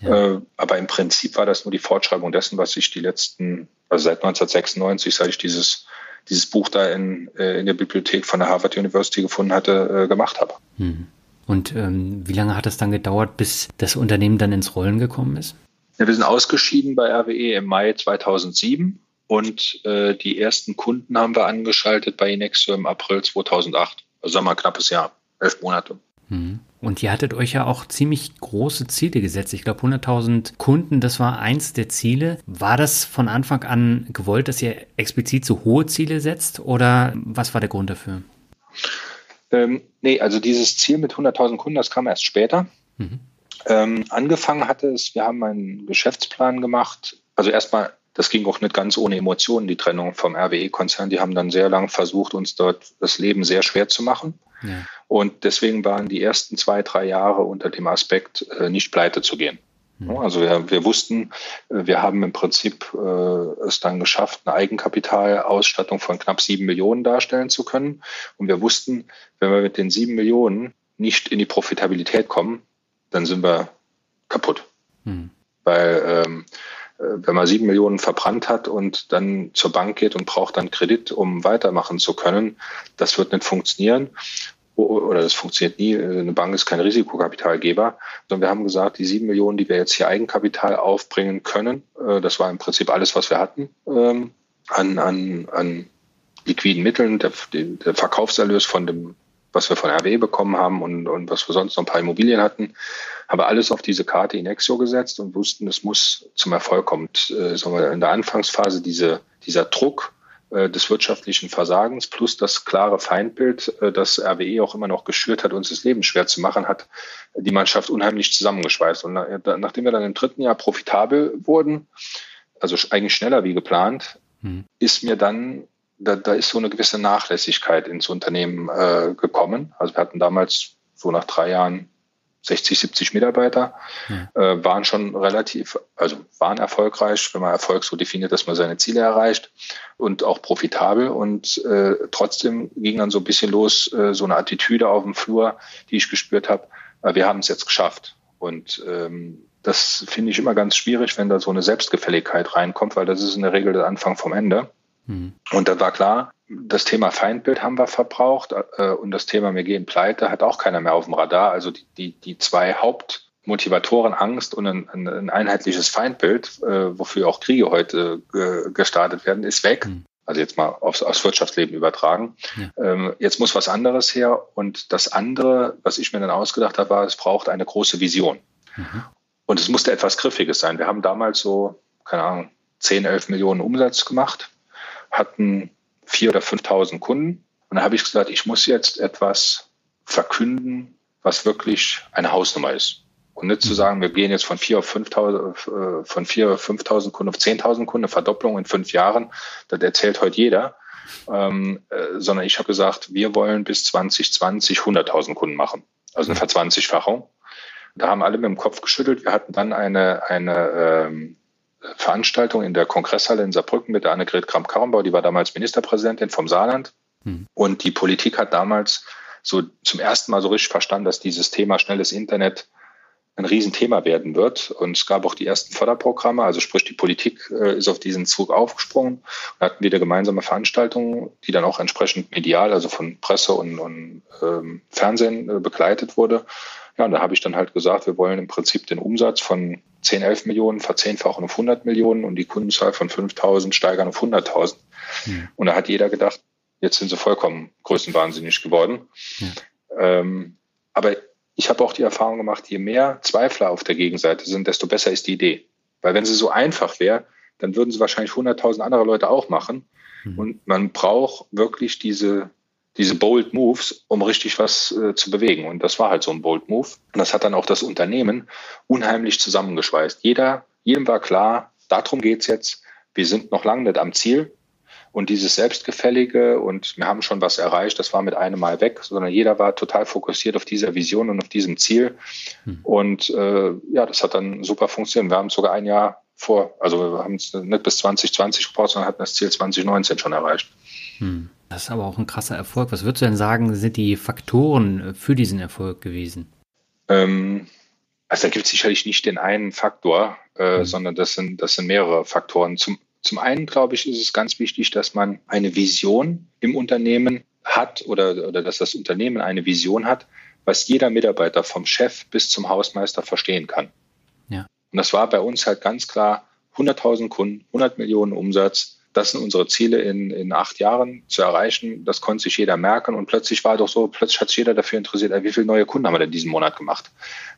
Ja. Äh, aber im Prinzip war das nur die Fortschreibung dessen, was ich die letzten, also seit 1996, seit ich dieses, dieses Buch da in, äh, in der Bibliothek von der Harvard University gefunden hatte, äh, gemacht habe. Hm. Und ähm, wie lange hat es dann gedauert, bis das Unternehmen dann ins Rollen gekommen ist? Ja, wir sind ausgeschieden bei RWE im Mai 2007 und äh, die ersten Kunden haben wir angeschaltet bei Inexo im April 2008. Also sagen wir mal knappes Jahr, elf Monate. Mhm. Und ihr hattet euch ja auch ziemlich große Ziele gesetzt. Ich glaube, 100.000 Kunden, das war eins der Ziele. War das von Anfang an gewollt, dass ihr explizit so hohe Ziele setzt oder was war der Grund dafür? Ähm, nee, also dieses Ziel mit 100.000 Kunden, das kam erst später. Mhm. Ähm, angefangen hatte es, wir haben einen Geschäftsplan gemacht. Also erstmal das ging auch nicht ganz ohne Emotionen, die Trennung vom RWE-Konzern. Die haben dann sehr lang versucht, uns dort das Leben sehr schwer zu machen. Ja. Und deswegen waren die ersten zwei, drei Jahre unter dem Aspekt, äh, nicht pleite zu gehen. Mhm. Also wir, wir wussten, äh, wir haben im Prinzip äh, es dann geschafft, eine Eigenkapitalausstattung von knapp sieben Millionen darstellen zu können. Und wir wussten, wenn wir mit den sieben Millionen nicht in die Profitabilität kommen, dann sind wir kaputt. Mhm. Weil ähm, äh, wenn man sieben Millionen verbrannt hat und dann zur Bank geht und braucht dann Kredit, um weitermachen zu können, das wird nicht funktionieren. Oder das funktioniert nie. Eine Bank ist kein Risikokapitalgeber, sondern wir haben gesagt, die sieben Millionen, die wir jetzt hier Eigenkapital aufbringen können, äh, das war im Prinzip alles, was wir hatten ähm, an, an, an liquiden Mitteln, der, der Verkaufserlös von dem was wir von RW bekommen haben und, und was wir sonst noch ein paar Immobilien hatten, haben wir alles auf diese Karte Inexio gesetzt und wussten, es muss zum Erfolg kommen. Und, äh, sagen wir, in der Anfangsphase diese, dieser Druck äh, des wirtschaftlichen Versagens plus das klare Feindbild, äh, das RWE auch immer noch geschürt hat, uns das Leben schwer zu machen, hat die Mannschaft unheimlich zusammengeschweißt. Und na, nachdem wir dann im dritten Jahr profitabel wurden, also eigentlich schneller wie geplant, hm. ist mir dann da, da ist so eine gewisse Nachlässigkeit ins Unternehmen äh, gekommen. Also wir hatten damals so nach drei Jahren 60, 70 Mitarbeiter, ja. äh, waren schon relativ, also waren erfolgreich, wenn man Erfolg so definiert, dass man seine Ziele erreicht und auch profitabel. Und äh, trotzdem ging dann so ein bisschen los, äh, so eine Attitüde auf dem Flur, die ich gespürt habe, äh, wir haben es jetzt geschafft. Und ähm, das finde ich immer ganz schwierig, wenn da so eine Selbstgefälligkeit reinkommt, weil das ist in der Regel der Anfang vom Ende. Mhm. Und da war klar, das Thema Feindbild haben wir verbraucht äh, und das Thema wir gehen pleite hat auch keiner mehr auf dem Radar. Also die, die, die zwei Hauptmotivatoren Angst und ein, ein einheitliches Feindbild, äh, wofür auch Kriege heute äh, gestartet werden, ist weg. Mhm. Also jetzt mal aufs, aufs Wirtschaftsleben übertragen. Ja. Ähm, jetzt muss was anderes her. Und das andere, was ich mir dann ausgedacht habe, war, es braucht eine große Vision. Mhm. Und es musste etwas Griffiges sein. Wir haben damals so, keine Ahnung, 10, 11 Millionen Umsatz gemacht hatten vier oder 5.000 Kunden. Und da habe ich gesagt, ich muss jetzt etwas verkünden, was wirklich eine Hausnummer ist. Und nicht zu mhm. sagen, wir gehen jetzt von vier auf 5.000, äh, von vier auf 5.000 Kunden auf 10.000 Kunden, eine Verdopplung in fünf Jahren. Das erzählt heute jeder. Ähm, äh, sondern ich habe gesagt, wir wollen bis 2020 100.000 Kunden machen. Also eine mhm. Verzwanzigfachung. Da haben alle mit dem Kopf geschüttelt. Wir hatten dann eine, eine ähm, Veranstaltung in der Kongresshalle in Saarbrücken mit der Annegret Kramp-Karrenbauer, die war damals Ministerpräsidentin vom Saarland. Hm. Und die Politik hat damals so zum ersten Mal so richtig verstanden, dass dieses Thema schnelles Internet ein Riesenthema werden wird. Und es gab auch die ersten Förderprogramme, also sprich die Politik äh, ist auf diesen Zug aufgesprungen und hatten wieder gemeinsame Veranstaltungen, die dann auch entsprechend medial, also von Presse und, und ähm, Fernsehen äh, begleitet wurde. Ja, und da habe ich dann halt gesagt, wir wollen im Prinzip den Umsatz von 10, 11 Millionen verzehnfachen auf 100 Millionen und die Kundenzahl von 5000 steigern auf 100.000. Mhm. Und da hat jeder gedacht, jetzt sind sie vollkommen größenwahnsinnig geworden. Ja. Ähm, aber ich habe auch die Erfahrung gemacht, je mehr Zweifler auf der Gegenseite sind, desto besser ist die Idee. Weil wenn sie so einfach wäre, dann würden sie wahrscheinlich 100.000 andere Leute auch machen. Mhm. Und man braucht wirklich diese, diese Bold Moves, um richtig was äh, zu bewegen. Und das war halt so ein Bold Move. Und das hat dann auch das Unternehmen unheimlich zusammengeschweißt. Jeder, jedem war klar, darum geht's jetzt. Wir sind noch lange nicht am Ziel. Und dieses Selbstgefällige und wir haben schon was erreicht, das war mit einem Mal weg, sondern jeder war total fokussiert auf dieser Vision und auf diesem Ziel. Hm. Und äh, ja, das hat dann super funktioniert. Wir haben sogar ein Jahr vor, also wir haben es nicht bis 2020 gebraucht, sondern hatten das Ziel 2019 schon erreicht. Hm. Das ist aber auch ein krasser Erfolg. Was würdest du denn sagen, sind die Faktoren für diesen Erfolg gewesen? Ähm, also da gibt es sicherlich nicht den einen Faktor, äh, mhm. sondern das sind, das sind mehrere Faktoren. Zum, zum einen, glaube ich, ist es ganz wichtig, dass man eine Vision im Unternehmen hat oder, oder dass das Unternehmen eine Vision hat, was jeder Mitarbeiter vom Chef bis zum Hausmeister verstehen kann. Ja. Und das war bei uns halt ganz klar 100.000 Kunden, 100 Millionen Umsatz. Das sind unsere Ziele in, in acht Jahren zu erreichen. Das konnte sich jeder merken. Und plötzlich war doch so, plötzlich hat sich jeder dafür interessiert, wie viele neue Kunden haben wir denn diesen Monat gemacht?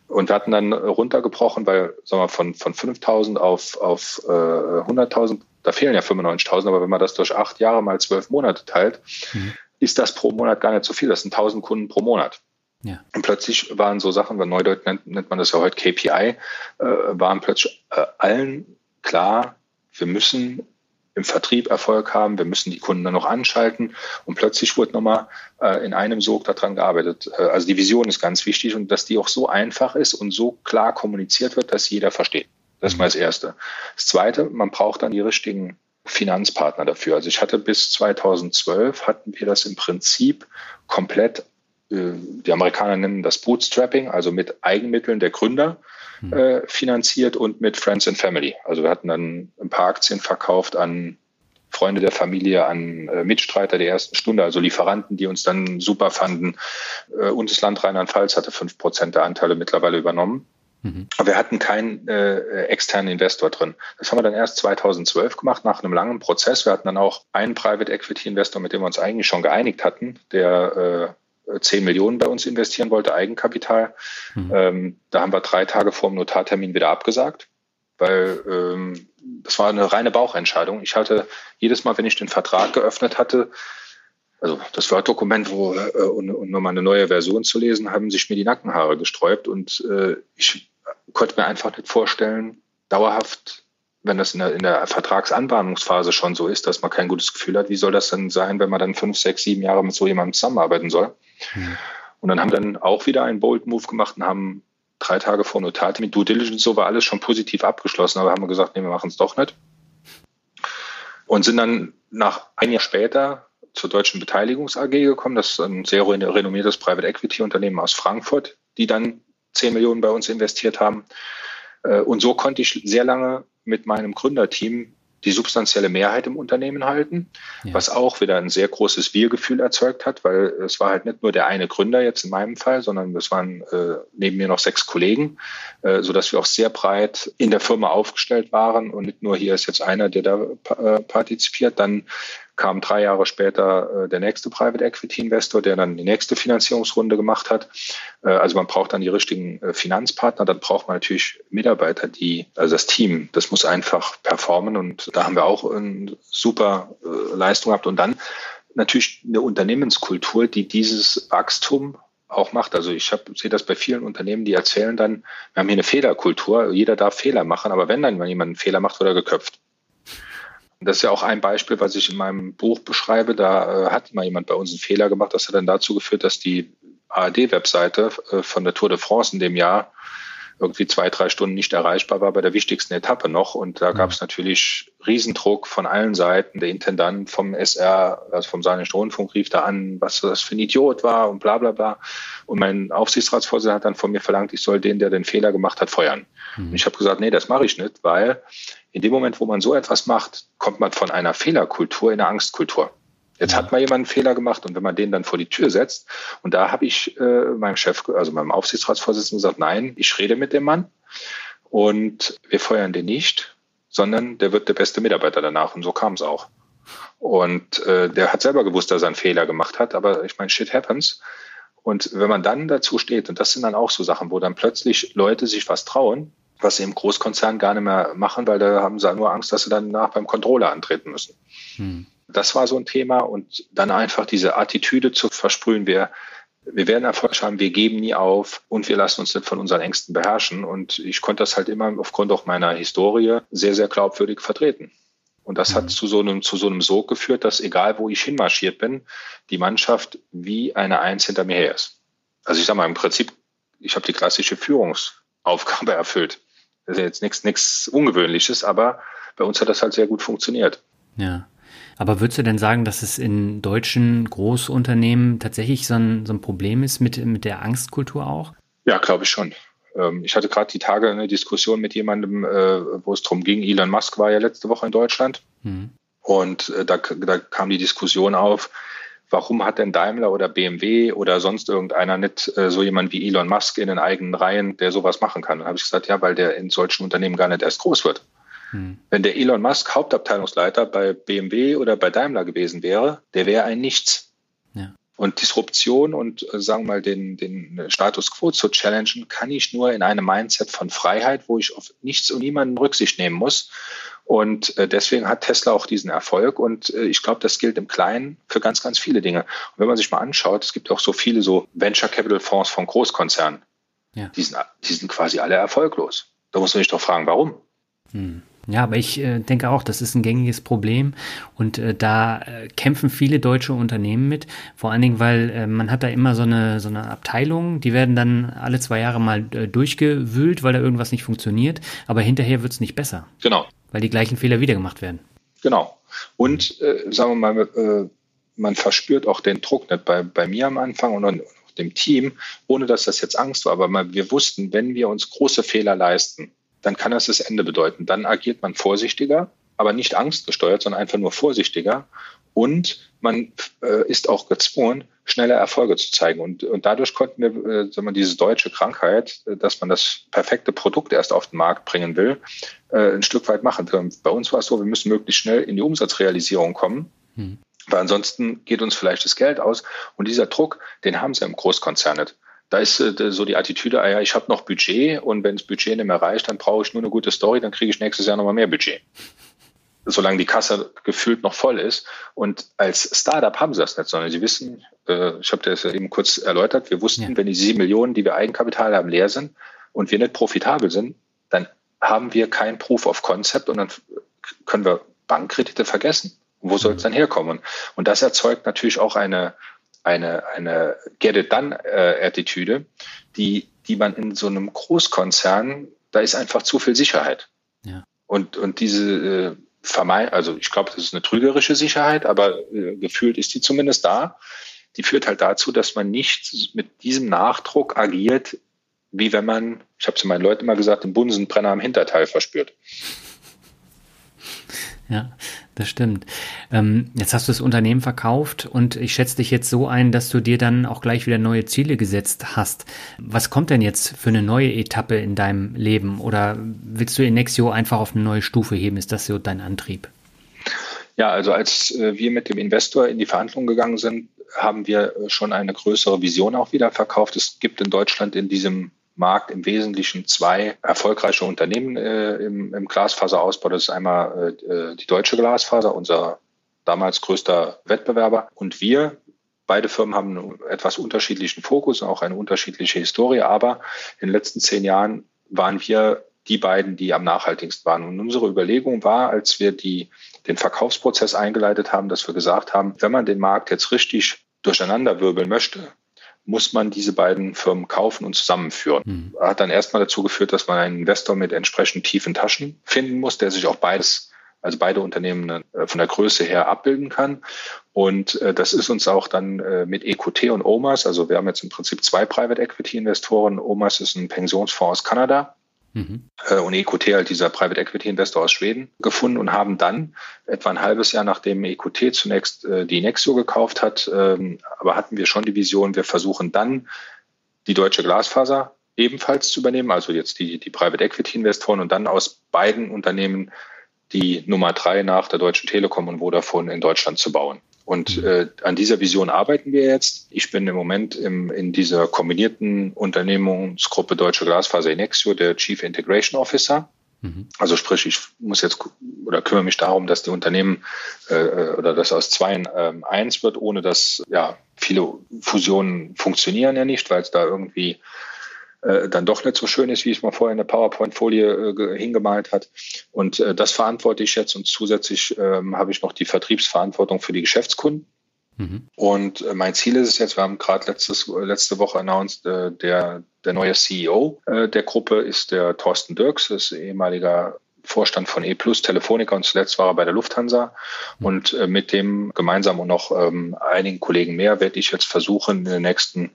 Und wir hatten dann runtergebrochen, weil, sagen wir, von, von 5.000 auf, auf äh, 100.000 da fehlen ja 95.000, aber wenn man das durch acht Jahre mal zwölf Monate teilt, mhm. ist das pro Monat gar nicht so viel. Das sind 1000 Kunden pro Monat. Ja. Und plötzlich waren so Sachen, bei Neudeutsch nennt, nennt man das ja heute KPI, äh, waren plötzlich äh, allen klar, wir müssen im Vertrieb Erfolg haben, wir müssen die Kunden dann noch anschalten und plötzlich wurde nochmal äh, in einem Sog daran gearbeitet. Äh, also die Vision ist ganz wichtig und dass die auch so einfach ist und so klar kommuniziert wird, dass jeder versteht. Das ist mal das Erste. Das Zweite, man braucht dann die richtigen Finanzpartner dafür. Also ich hatte bis 2012 hatten wir das im Prinzip komplett, äh, die Amerikaner nennen das Bootstrapping, also mit Eigenmitteln der Gründer. Äh, finanziert und mit Friends and Family. Also wir hatten dann ein paar Aktien verkauft an Freunde der Familie, an äh, Mitstreiter der ersten Stunde, also Lieferanten, die uns dann super fanden. Äh, und das Land Rheinland-Pfalz hatte fünf Prozent der Anteile mittlerweile übernommen. Mhm. Aber wir hatten keinen äh, externen Investor drin. Das haben wir dann erst 2012 gemacht, nach einem langen Prozess. Wir hatten dann auch einen Private Equity Investor, mit dem wir uns eigentlich schon geeinigt hatten, der äh, 10 Millionen bei uns investieren wollte, Eigenkapital. Mhm. Ähm, da haben wir drei Tage vor dem Notartermin wieder abgesagt, weil ähm, das war eine reine Bauchentscheidung. Ich hatte jedes Mal, wenn ich den Vertrag geöffnet hatte, also das Word-Dokument, wo äh, und, und nochmal eine neue Version zu lesen, haben sich mir die Nackenhaare gesträubt und äh, ich konnte mir einfach nicht vorstellen, dauerhaft, wenn das in der, in der Vertragsanbahnungsphase schon so ist, dass man kein gutes Gefühl hat, wie soll das denn sein, wenn man dann fünf, sechs, sieben Jahre mit so jemandem zusammenarbeiten soll? Mhm. Und dann haben dann auch wieder einen Bold Move gemacht und haben drei Tage vor Notar mit Due Diligence, so war alles schon positiv abgeschlossen, aber haben wir gesagt, nee, wir machen es doch nicht. Und sind dann nach ein Jahr später zur Deutschen Beteiligungs AG gekommen. Das ist ein sehr renommiertes Private Equity Unternehmen aus Frankfurt, die dann 10 Millionen bei uns investiert haben. Äh, und so konnte ich sehr lange mit meinem Gründerteam die substanzielle Mehrheit im Unternehmen halten, ja. was auch wieder ein sehr großes Wir-Gefühl erzeugt hat, weil es war halt nicht nur der eine Gründer jetzt in meinem Fall, sondern es waren äh, neben mir noch sechs Kollegen, äh, so dass wir auch sehr breit in der Firma aufgestellt waren und nicht nur hier ist jetzt einer, der da äh, partizipiert. Dann kam drei Jahre später äh, der nächste Private Equity Investor, der dann die nächste Finanzierungsrunde gemacht hat. Äh, also man braucht dann die richtigen äh, Finanzpartner, dann braucht man natürlich Mitarbeiter, die, also das Team, das muss einfach performen und da haben wir auch eine super äh, Leistung gehabt und dann natürlich eine Unternehmenskultur, die dieses Wachstum auch macht. Also ich hab, sehe das bei vielen Unternehmen, die erzählen dann, wir haben hier eine Fehlerkultur, jeder darf Fehler machen, aber wenn dann jemand einen Fehler macht, wird er geköpft. Das ist ja auch ein Beispiel, was ich in meinem Buch beschreibe. Da äh, hat mal jemand bei uns einen Fehler gemacht. Das hat dann dazu geführt, dass die ARD-Webseite äh, von der Tour de France in dem Jahr irgendwie zwei, drei Stunden nicht erreichbar war bei der wichtigsten Etappe noch. Und da gab es natürlich Riesendruck von allen Seiten. Der Intendant vom SR, also vom Saarländischen Rundfunk, rief da an, was das für ein Idiot war und bla bla bla. Und mein Aufsichtsratsvorsitzender hat dann von mir verlangt, ich soll den, der den Fehler gemacht hat, feuern. Mhm. Und ich habe gesagt, nee, das mache ich nicht, weil in dem Moment, wo man so etwas macht, kommt man von einer Fehlerkultur in eine Angstkultur. Jetzt hat mal jemand einen Fehler gemacht und wenn man den dann vor die Tür setzt, und da habe ich äh, meinem Chef, also meinem Aufsichtsratsvorsitzenden gesagt, nein, ich rede mit dem Mann und wir feuern den nicht, sondern der wird der beste Mitarbeiter danach. Und so kam es auch. Und äh, der hat selber gewusst, dass er einen Fehler gemacht hat, aber ich meine, shit happens. Und wenn man dann dazu steht, und das sind dann auch so Sachen, wo dann plötzlich Leute sich was trauen, was sie im Großkonzern gar nicht mehr machen, weil da haben sie nur Angst, dass sie dann nach beim Controller antreten müssen. Hm. Das war so ein Thema und dann einfach diese Attitüde zu versprühen, wir, wir werden Erfolg haben, wir geben nie auf und wir lassen uns nicht von unseren Ängsten beherrschen. Und ich konnte das halt immer aufgrund auch meiner Historie sehr, sehr glaubwürdig vertreten. Und das hat mhm. zu so einem, zu so einem Sog geführt, dass egal wo ich hinmarschiert bin, die Mannschaft wie eine Eins hinter mir her ist. Also ich sage mal, im Prinzip, ich habe die klassische Führungsaufgabe erfüllt. Das ist jetzt nichts, nichts Ungewöhnliches, aber bei uns hat das halt sehr gut funktioniert. Ja. Aber würdest du denn sagen, dass es in deutschen Großunternehmen tatsächlich so ein, so ein Problem ist mit, mit der Angstkultur auch? Ja, glaube ich schon. Ähm, ich hatte gerade die Tage eine Diskussion mit jemandem, äh, wo es darum ging, Elon Musk war ja letzte Woche in Deutschland. Mhm. Und äh, da, da kam die Diskussion auf, warum hat denn Daimler oder BMW oder sonst irgendeiner nicht äh, so jemand wie Elon Musk in den eigenen Reihen, der sowas machen kann? Dann habe ich gesagt, ja, weil der in solchen Unternehmen gar nicht erst groß wird. Hm. Wenn der Elon Musk Hauptabteilungsleiter bei BMW oder bei Daimler gewesen wäre, der wäre ein Nichts. Ja. Und Disruption und äh, sagen wir mal den, den Status quo zu challengen, kann ich nur in einem Mindset von Freiheit, wo ich auf nichts und niemanden Rücksicht nehmen muss. Und äh, deswegen hat Tesla auch diesen Erfolg. Und äh, ich glaube, das gilt im Kleinen für ganz, ganz viele Dinge. Und wenn man sich mal anschaut, es gibt auch so viele so Venture Capital Fonds von Großkonzernen. Ja. Die, sind, die sind quasi alle erfolglos. Da muss man sich doch fragen, warum? Hm. Ja, aber ich äh, denke auch, das ist ein gängiges Problem und äh, da äh, kämpfen viele deutsche Unternehmen mit. Vor allen Dingen, weil äh, man hat da immer so eine, so eine Abteilung, die werden dann alle zwei Jahre mal äh, durchgewühlt, weil da irgendwas nicht funktioniert, aber hinterher wird es nicht besser. Genau. Weil die gleichen Fehler wieder gemacht werden. Genau. Und äh, sagen wir mal, man verspürt auch den Druck nicht bei, bei mir am Anfang und dem Team, ohne dass das jetzt Angst war, aber wir wussten, wenn wir uns große Fehler leisten, dann kann das das Ende bedeuten. Dann agiert man vorsichtiger, aber nicht angstgesteuert, sondern einfach nur vorsichtiger. Und man äh, ist auch gezwungen, schnelle Erfolge zu zeigen. Und, und dadurch konnten wir, äh, sagen wir, diese deutsche Krankheit, äh, dass man das perfekte Produkt erst auf den Markt bringen will, äh, ein Stück weit machen. Bei uns war es so, wir müssen möglichst schnell in die Umsatzrealisierung kommen. Hm. Weil ansonsten geht uns vielleicht das Geld aus. Und dieser Druck, den haben sie im Großkonzern nicht da ist äh, so die Attitüde, ah ja, ich habe noch Budget und wenn das Budget nicht mehr reicht, dann brauche ich nur eine gute Story, dann kriege ich nächstes Jahr nochmal mehr Budget. Solange die Kasse gefühlt noch voll ist. Und als Startup haben sie das nicht, sondern sie wissen, äh, ich habe das eben kurz erläutert, wir wussten, ja. wenn die sieben Millionen, die wir Eigenkapital haben, leer sind und wir nicht profitabel sind, dann haben wir kein Proof of Concept und dann können wir Bankkredite vergessen. wo soll es mhm. dann herkommen? Und das erzeugt natürlich auch eine, eine, eine Get it done äh, Attitüde, die, die man in so einem Großkonzern, da ist einfach zu viel Sicherheit. Ja. Und, und diese äh, vermeid, also ich glaube, das ist eine trügerische Sicherheit, aber äh, gefühlt ist die zumindest da. Die führt halt dazu, dass man nicht mit diesem Nachdruck agiert, wie wenn man, ich habe zu meinen Leuten immer gesagt, den Bunsenbrenner am Hinterteil verspürt. Ja, das stimmt. Ähm, jetzt hast du das Unternehmen verkauft und ich schätze dich jetzt so ein, dass du dir dann auch gleich wieder neue Ziele gesetzt hast. Was kommt denn jetzt für eine neue Etappe in deinem Leben? Oder willst du Inexio einfach auf eine neue Stufe heben? Ist das so dein Antrieb? Ja, also als äh, wir mit dem Investor in die Verhandlungen gegangen sind, haben wir äh, schon eine größere Vision auch wieder verkauft. Es gibt in Deutschland in diesem Markt im Wesentlichen zwei erfolgreiche Unternehmen äh, im, im Glasfaserausbau. Das ist einmal äh, die deutsche Glasfaser, unser damals größter Wettbewerber. Und wir, beide Firmen haben einen etwas unterschiedlichen Fokus, auch eine unterschiedliche Historie. Aber in den letzten zehn Jahren waren wir die beiden, die am nachhaltigsten waren. Und unsere Überlegung war, als wir die, den Verkaufsprozess eingeleitet haben, dass wir gesagt haben, wenn man den Markt jetzt richtig durcheinanderwirbeln möchte, muss man diese beiden Firmen kaufen und zusammenführen. Mhm. Hat dann erstmal dazu geführt, dass man einen Investor mit entsprechend tiefen Taschen finden muss, der sich auch beides, also beide Unternehmen äh, von der Größe her abbilden kann. Und äh, das ist uns auch dann äh, mit EQT und OMAS, also wir haben jetzt im Prinzip zwei Private Equity Investoren. OMAS ist ein Pensionsfonds aus Kanada Mhm. Äh, und EQT, halt dieser Private Equity Investor aus Schweden, gefunden und haben dann etwa ein halbes Jahr nachdem EQT zunächst äh, die Nexio gekauft hat, ähm, aber hatten wir schon die Vision, wir versuchen dann die deutsche Glasfaser ebenfalls zu übernehmen, also jetzt die, die Private Equity Investoren und dann aus beiden Unternehmen die Nummer drei nach der Deutschen Telekom und Vodafone in Deutschland zu bauen. Und mhm. äh, an dieser Vision arbeiten wir jetzt. Ich bin im Moment im, in dieser kombinierten Unternehmungsgruppe Deutsche Glasfaser Inexio der Chief Integration Officer. Mhm. Also sprich, ich muss jetzt oder kümmere mich darum, dass die Unternehmen äh, äh oder dass aus zwei äh, eins wird, ohne dass ja viele Fusionen funktionieren ja nicht, weil es da irgendwie äh, dann doch nicht so schön ist, wie es mal vorher in der PowerPoint-Folie äh, hingemalt hat. Und äh, das verantworte ich jetzt und zusätzlich ähm, habe ich noch die Vertriebsverantwortung für die Geschäftskunden. Mhm. Und äh, mein Ziel ist es jetzt, wir haben gerade letzte Woche announced, äh, der, der neue CEO äh, der Gruppe ist der Thorsten Dirks, das ist ehemaliger Vorstand von E Plus Telefonica und zuletzt war er bei der Lufthansa. Mhm. Und äh, mit dem gemeinsam und noch ähm, einigen Kollegen mehr werde ich jetzt versuchen, in den nächsten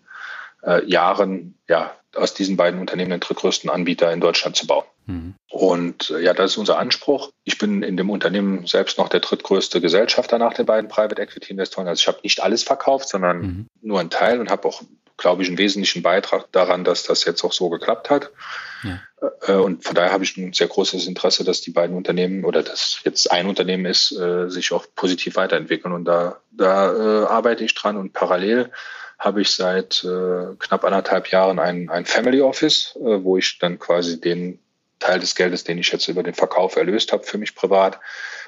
äh, Jahren ja aus diesen beiden Unternehmen den drittgrößten Anbieter in Deutschland zu bauen. Mhm. Und äh, ja, das ist unser Anspruch. Ich bin in dem Unternehmen selbst noch der drittgrößte Gesellschafter nach den beiden Private Equity Investoren. Also ich habe nicht alles verkauft, sondern mhm. nur einen Teil und habe auch, glaube ich, einen wesentlichen Beitrag daran, dass das jetzt auch so geklappt hat. Ja. Äh, und von daher habe ich ein sehr großes Interesse, dass die beiden Unternehmen oder dass jetzt ein Unternehmen ist, äh, sich auch positiv weiterentwickeln. Und da, da äh, arbeite ich dran und parallel habe ich seit äh, knapp anderthalb Jahren ein, ein Family Office, äh, wo ich dann quasi den Teil des Geldes, den ich jetzt über den Verkauf erlöst habe für mich privat,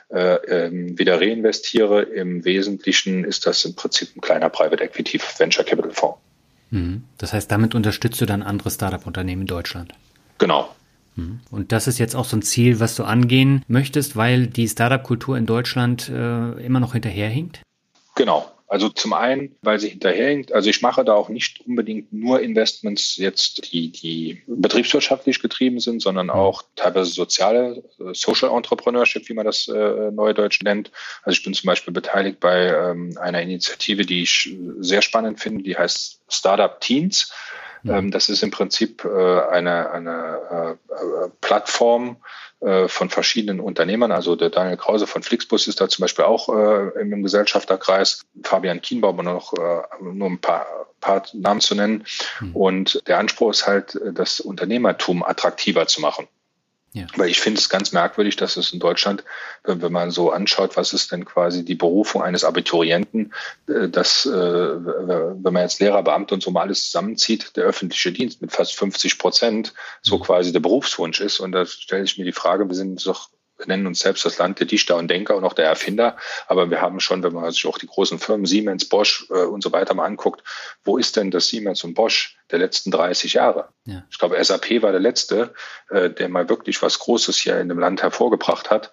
äh, ähm, wieder reinvestiere. Im Wesentlichen ist das im Prinzip ein kleiner Private Equity Venture Capital Fonds. Mhm. Das heißt, damit unterstützt du dann andere Startup-Unternehmen in Deutschland? Genau. Mhm. Und das ist jetzt auch so ein Ziel, was du angehen möchtest, weil die Startup-Kultur in Deutschland äh, immer noch hinterherhinkt? Genau. Also zum einen, weil sie hinterherhinkt. Also ich mache da auch nicht unbedingt nur Investments jetzt, die, die betriebswirtschaftlich getrieben sind, sondern auch teilweise soziale, äh, Social Entrepreneurship, wie man das äh, neudeutsch nennt. Also ich bin zum Beispiel beteiligt bei ähm, einer Initiative, die ich sehr spannend finde, die heißt Startup Teens. Ähm, das ist im Prinzip äh, eine, eine äh, äh Plattform, von verschiedenen Unternehmern. Also der Daniel Krause von Flixbus ist da zum Beispiel auch äh, im Gesellschafterkreis, Fabian Kienbaum und noch äh, nur ein paar, paar Namen zu nennen. Mhm. Und der Anspruch ist halt, das Unternehmertum attraktiver zu machen. Ja. Weil ich finde es ganz merkwürdig, dass es in Deutschland, wenn man so anschaut, was ist denn quasi die Berufung eines Abiturienten, äh, dass, äh, wenn man jetzt Lehrer, Beamte und so mal alles zusammenzieht, der öffentliche Dienst mit fast 50 Prozent so mhm. quasi der Berufswunsch ist. Und da stelle ich mir die Frage, wir sind doch wir nennen uns selbst das Land der Dichter und Denker und auch der Erfinder, aber wir haben schon, wenn man sich auch die großen Firmen Siemens, Bosch äh, und so weiter mal anguckt, wo ist denn das Siemens und Bosch der letzten 30 Jahre? Ja. Ich glaube, SAP war der letzte, äh, der mal wirklich was Großes hier in dem Land hervorgebracht hat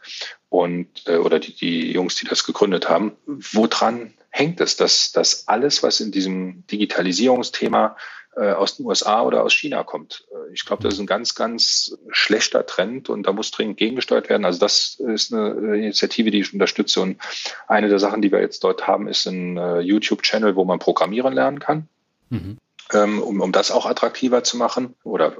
und äh, oder die, die Jungs, die das gegründet haben. Woran hängt es, dass, dass alles, was in diesem Digitalisierungsthema aus den USA oder aus China kommt. Äh, ich glaube, das ist ein ganz, ganz schlechter Trend und da muss dringend gegengesteuert werden. Also das ist eine Initiative, die ich unterstütze. Und eine der Sachen, die wir jetzt dort haben, ist ein äh, YouTube-Channel, wo man programmieren lernen kann. Mhm. Ähm, um, um das auch attraktiver zu machen oder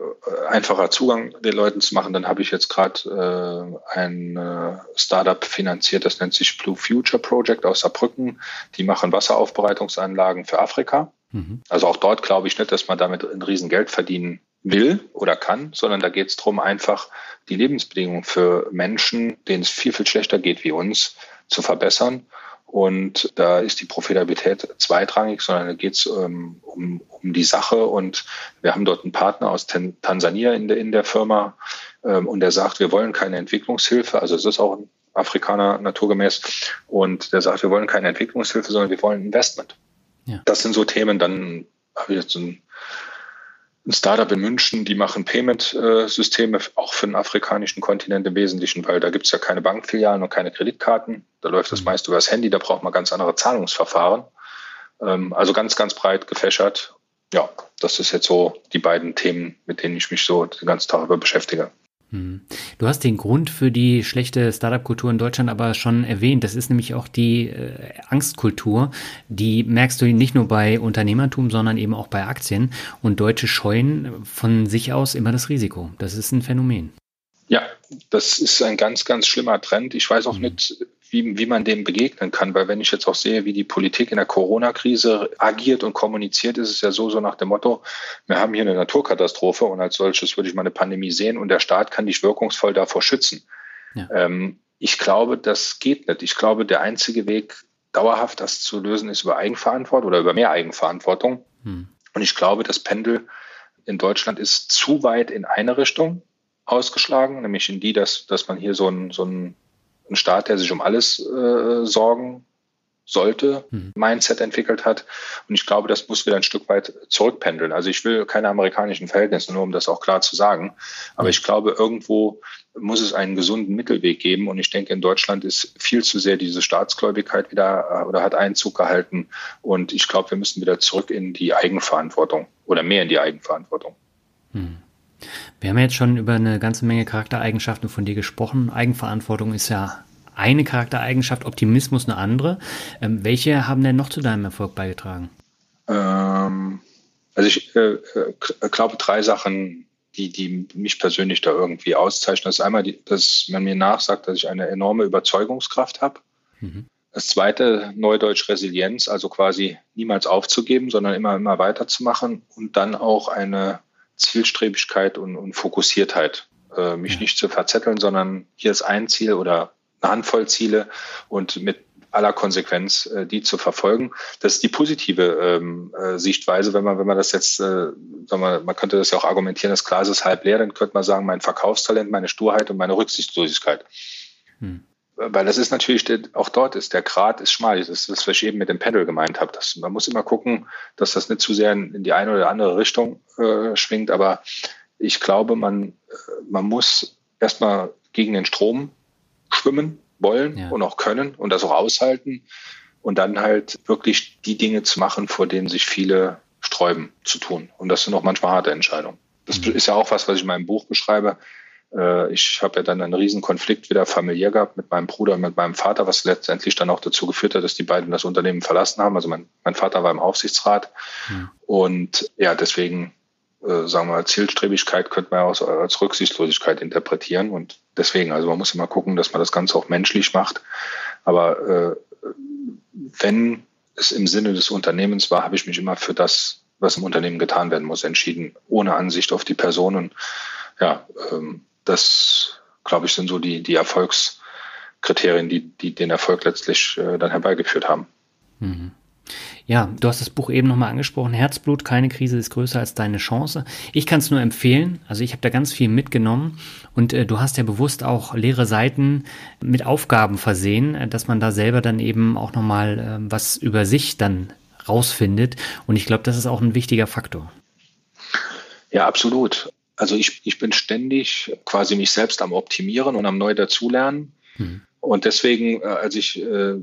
einfacher Zugang den Leuten zu machen, dann habe ich jetzt gerade äh, ein äh, Startup finanziert, das nennt sich Blue Future Project aus Saarbrücken. Die machen Wasseraufbereitungsanlagen für Afrika. Mhm. Also auch dort glaube ich nicht, dass man damit ein Riesengeld verdienen will oder kann, sondern da geht es darum, einfach die Lebensbedingungen für Menschen, denen es viel, viel schlechter geht wie uns, zu verbessern. Und da ist die Profitabilität zweitrangig, sondern da geht es ähm, um, um die Sache. Und wir haben dort einen Partner aus Tansania in der, in der Firma ähm, und der sagt, wir wollen keine Entwicklungshilfe. Also es ist auch ein Afrikaner naturgemäß. Und der sagt, wir wollen keine Entwicklungshilfe, sondern wir wollen Investment. Ja. Das sind so Themen. Dann habe ich jetzt ein, ein Startup in München, die machen Payment-Systeme auch für den afrikanischen Kontinent im Wesentlichen, weil da gibt es ja keine Bankfilialen und keine Kreditkarten. Da läuft das mhm. meist über das Handy, da braucht man ganz andere Zahlungsverfahren. Ähm, also ganz, ganz breit gefächert. Ja, das ist jetzt so die beiden Themen, mit denen ich mich so den ganzen Tag über beschäftige. Hm. Du hast den Grund für die schlechte Startup-Kultur in Deutschland aber schon erwähnt. Das ist nämlich auch die äh, Angstkultur. Die merkst du nicht nur bei Unternehmertum, sondern eben auch bei Aktien. Und Deutsche scheuen von sich aus immer das Risiko. Das ist ein Phänomen. Ja, das ist ein ganz, ganz schlimmer Trend. Ich weiß auch hm. nicht, wie, wie man dem begegnen kann. Weil wenn ich jetzt auch sehe, wie die Politik in der Corona-Krise agiert und kommuniziert, ist es ja so, so nach dem Motto, wir haben hier eine Naturkatastrophe und als solches würde ich mal eine Pandemie sehen und der Staat kann dich wirkungsvoll davor schützen. Ja. Ähm, ich glaube, das geht nicht. Ich glaube, der einzige Weg, dauerhaft das zu lösen, ist über Eigenverantwortung oder über mehr Eigenverantwortung. Hm. Und ich glaube, das Pendel in Deutschland ist zu weit in eine Richtung ausgeschlagen, nämlich in die, dass, dass man hier so ein, so ein ein Staat, der sich um alles äh, sorgen sollte, mhm. Mindset entwickelt hat. Und ich glaube, das muss wieder ein Stück weit zurückpendeln. Also ich will keine amerikanischen Verhältnisse, nur um das auch klar zu sagen. Aber mhm. ich glaube, irgendwo muss es einen gesunden Mittelweg geben. Und ich denke, in Deutschland ist viel zu sehr diese Staatsgläubigkeit wieder äh, oder hat Einzug gehalten. Und ich glaube, wir müssen wieder zurück in die Eigenverantwortung oder mehr in die Eigenverantwortung. Mhm. Wir haben jetzt schon über eine ganze Menge Charaktereigenschaften von dir gesprochen. Eigenverantwortung ist ja eine Charaktereigenschaft, Optimismus eine andere. Ähm, welche haben denn noch zu deinem Erfolg beigetragen? Ähm, also ich äh, äh glaube drei Sachen, die, die mich persönlich da irgendwie auszeichnen. Das ist einmal, die, dass man mir nachsagt, dass ich eine enorme Überzeugungskraft habe. Mhm. Das zweite, Neudeutsch Resilienz, also quasi niemals aufzugeben, sondern immer, immer weiterzumachen und dann auch eine Zielstrebigkeit und, und Fokussiertheit. Äh, mich nicht zu verzetteln, sondern hier ist ein Ziel oder eine Handvoll Ziele und mit aller Konsequenz äh, die zu verfolgen. Das ist die positive ähm, äh, Sichtweise. Wenn man, wenn man das jetzt, äh, sagen wir, man könnte das ja auch argumentieren, das Glas ist halb leer, dann könnte man sagen, mein Verkaufstalent, meine Sturheit und meine Rücksichtslosigkeit. Hm. Weil das ist natürlich, auch dort ist, der Grad ist schmal. Das ist das, was ich eben mit dem Pendel gemeint habe. Das, man muss immer gucken, dass das nicht zu sehr in, in die eine oder andere Richtung äh, schwingt. Aber ich glaube, man, äh, man muss erstmal gegen den Strom schwimmen wollen ja. und auch können und das auch aushalten und dann halt wirklich die Dinge zu machen, vor denen sich viele sträuben zu tun. Und das sind auch manchmal harte Entscheidungen. Das mhm. ist ja auch was, was ich in meinem Buch beschreibe. Äh, ich habe ja dann einen riesen Konflikt wieder familiär gehabt mit meinem Bruder und mit meinem Vater, was letztendlich dann auch dazu geführt hat, dass die beiden das Unternehmen verlassen haben. Also mein, mein Vater war im Aufsichtsrat. Mhm. Und ja, deswegen, äh, sagen wir, Zielstrebigkeit könnte man auch als Rücksichtslosigkeit interpretieren. Und deswegen, also man muss immer gucken, dass man das Ganze auch menschlich macht. Aber äh, wenn es im Sinne des Unternehmens war, habe ich mich immer für das, was im Unternehmen getan werden muss, entschieden, ohne Ansicht auf die Personen. Ja, ähm, das, glaube ich, sind so die, die Erfolgskriterien, die, die den Erfolg letztlich äh, dann herbeigeführt haben. Mhm. Ja, du hast das Buch eben nochmal angesprochen. Herzblut, keine Krise ist größer als deine Chance. Ich kann es nur empfehlen. Also ich habe da ganz viel mitgenommen und äh, du hast ja bewusst auch leere Seiten mit Aufgaben versehen, äh, dass man da selber dann eben auch nochmal äh, was über sich dann rausfindet. Und ich glaube, das ist auch ein wichtiger Faktor. Ja, absolut. Also ich, ich bin ständig quasi mich selbst am Optimieren und am neu dazulernen. Mhm. Und deswegen, äh, als ich, äh,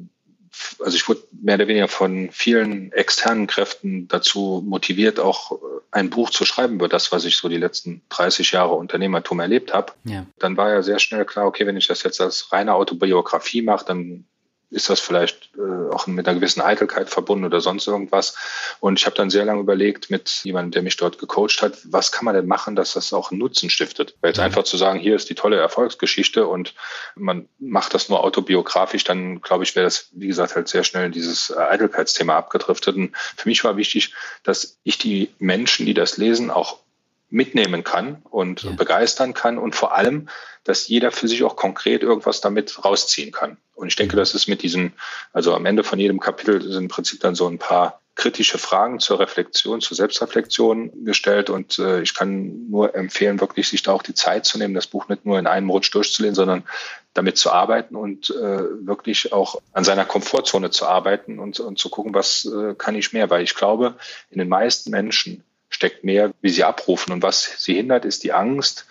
also ich wurde mehr oder weniger von vielen externen Kräften dazu motiviert, auch äh, ein Buch zu schreiben über das, was ich so die letzten 30 Jahre Unternehmertum erlebt habe. Ja. Dann war ja sehr schnell klar, okay, wenn ich das jetzt als reine Autobiografie mache, dann ist das vielleicht äh, auch mit einer gewissen Eitelkeit verbunden oder sonst irgendwas. Und ich habe dann sehr lange überlegt mit jemandem, der mich dort gecoacht hat, was kann man denn machen, dass das auch einen Nutzen stiftet? Weil jetzt mhm. einfach zu sagen, hier ist die tolle Erfolgsgeschichte und man macht das nur autobiografisch, dann glaube ich, wäre das, wie gesagt, halt sehr schnell in dieses Eitelkeitsthema abgedriftet. Und für mich war wichtig, dass ich die Menschen, die das lesen, auch mitnehmen kann und ja. begeistern kann und vor allem, dass jeder für sich auch konkret irgendwas damit rausziehen kann. Und ich denke, das ist mit diesen, also am Ende von jedem Kapitel sind im Prinzip dann so ein paar kritische Fragen zur Reflexion, zur Selbstreflexion gestellt. Und äh, ich kann nur empfehlen, wirklich sich da auch die Zeit zu nehmen, das Buch nicht nur in einem Rutsch durchzulehnen, sondern damit zu arbeiten und äh, wirklich auch an seiner Komfortzone zu arbeiten und, und zu gucken, was äh, kann ich mehr. Weil ich glaube, in den meisten Menschen steckt mehr, wie sie abrufen. Und was sie hindert, ist die Angst.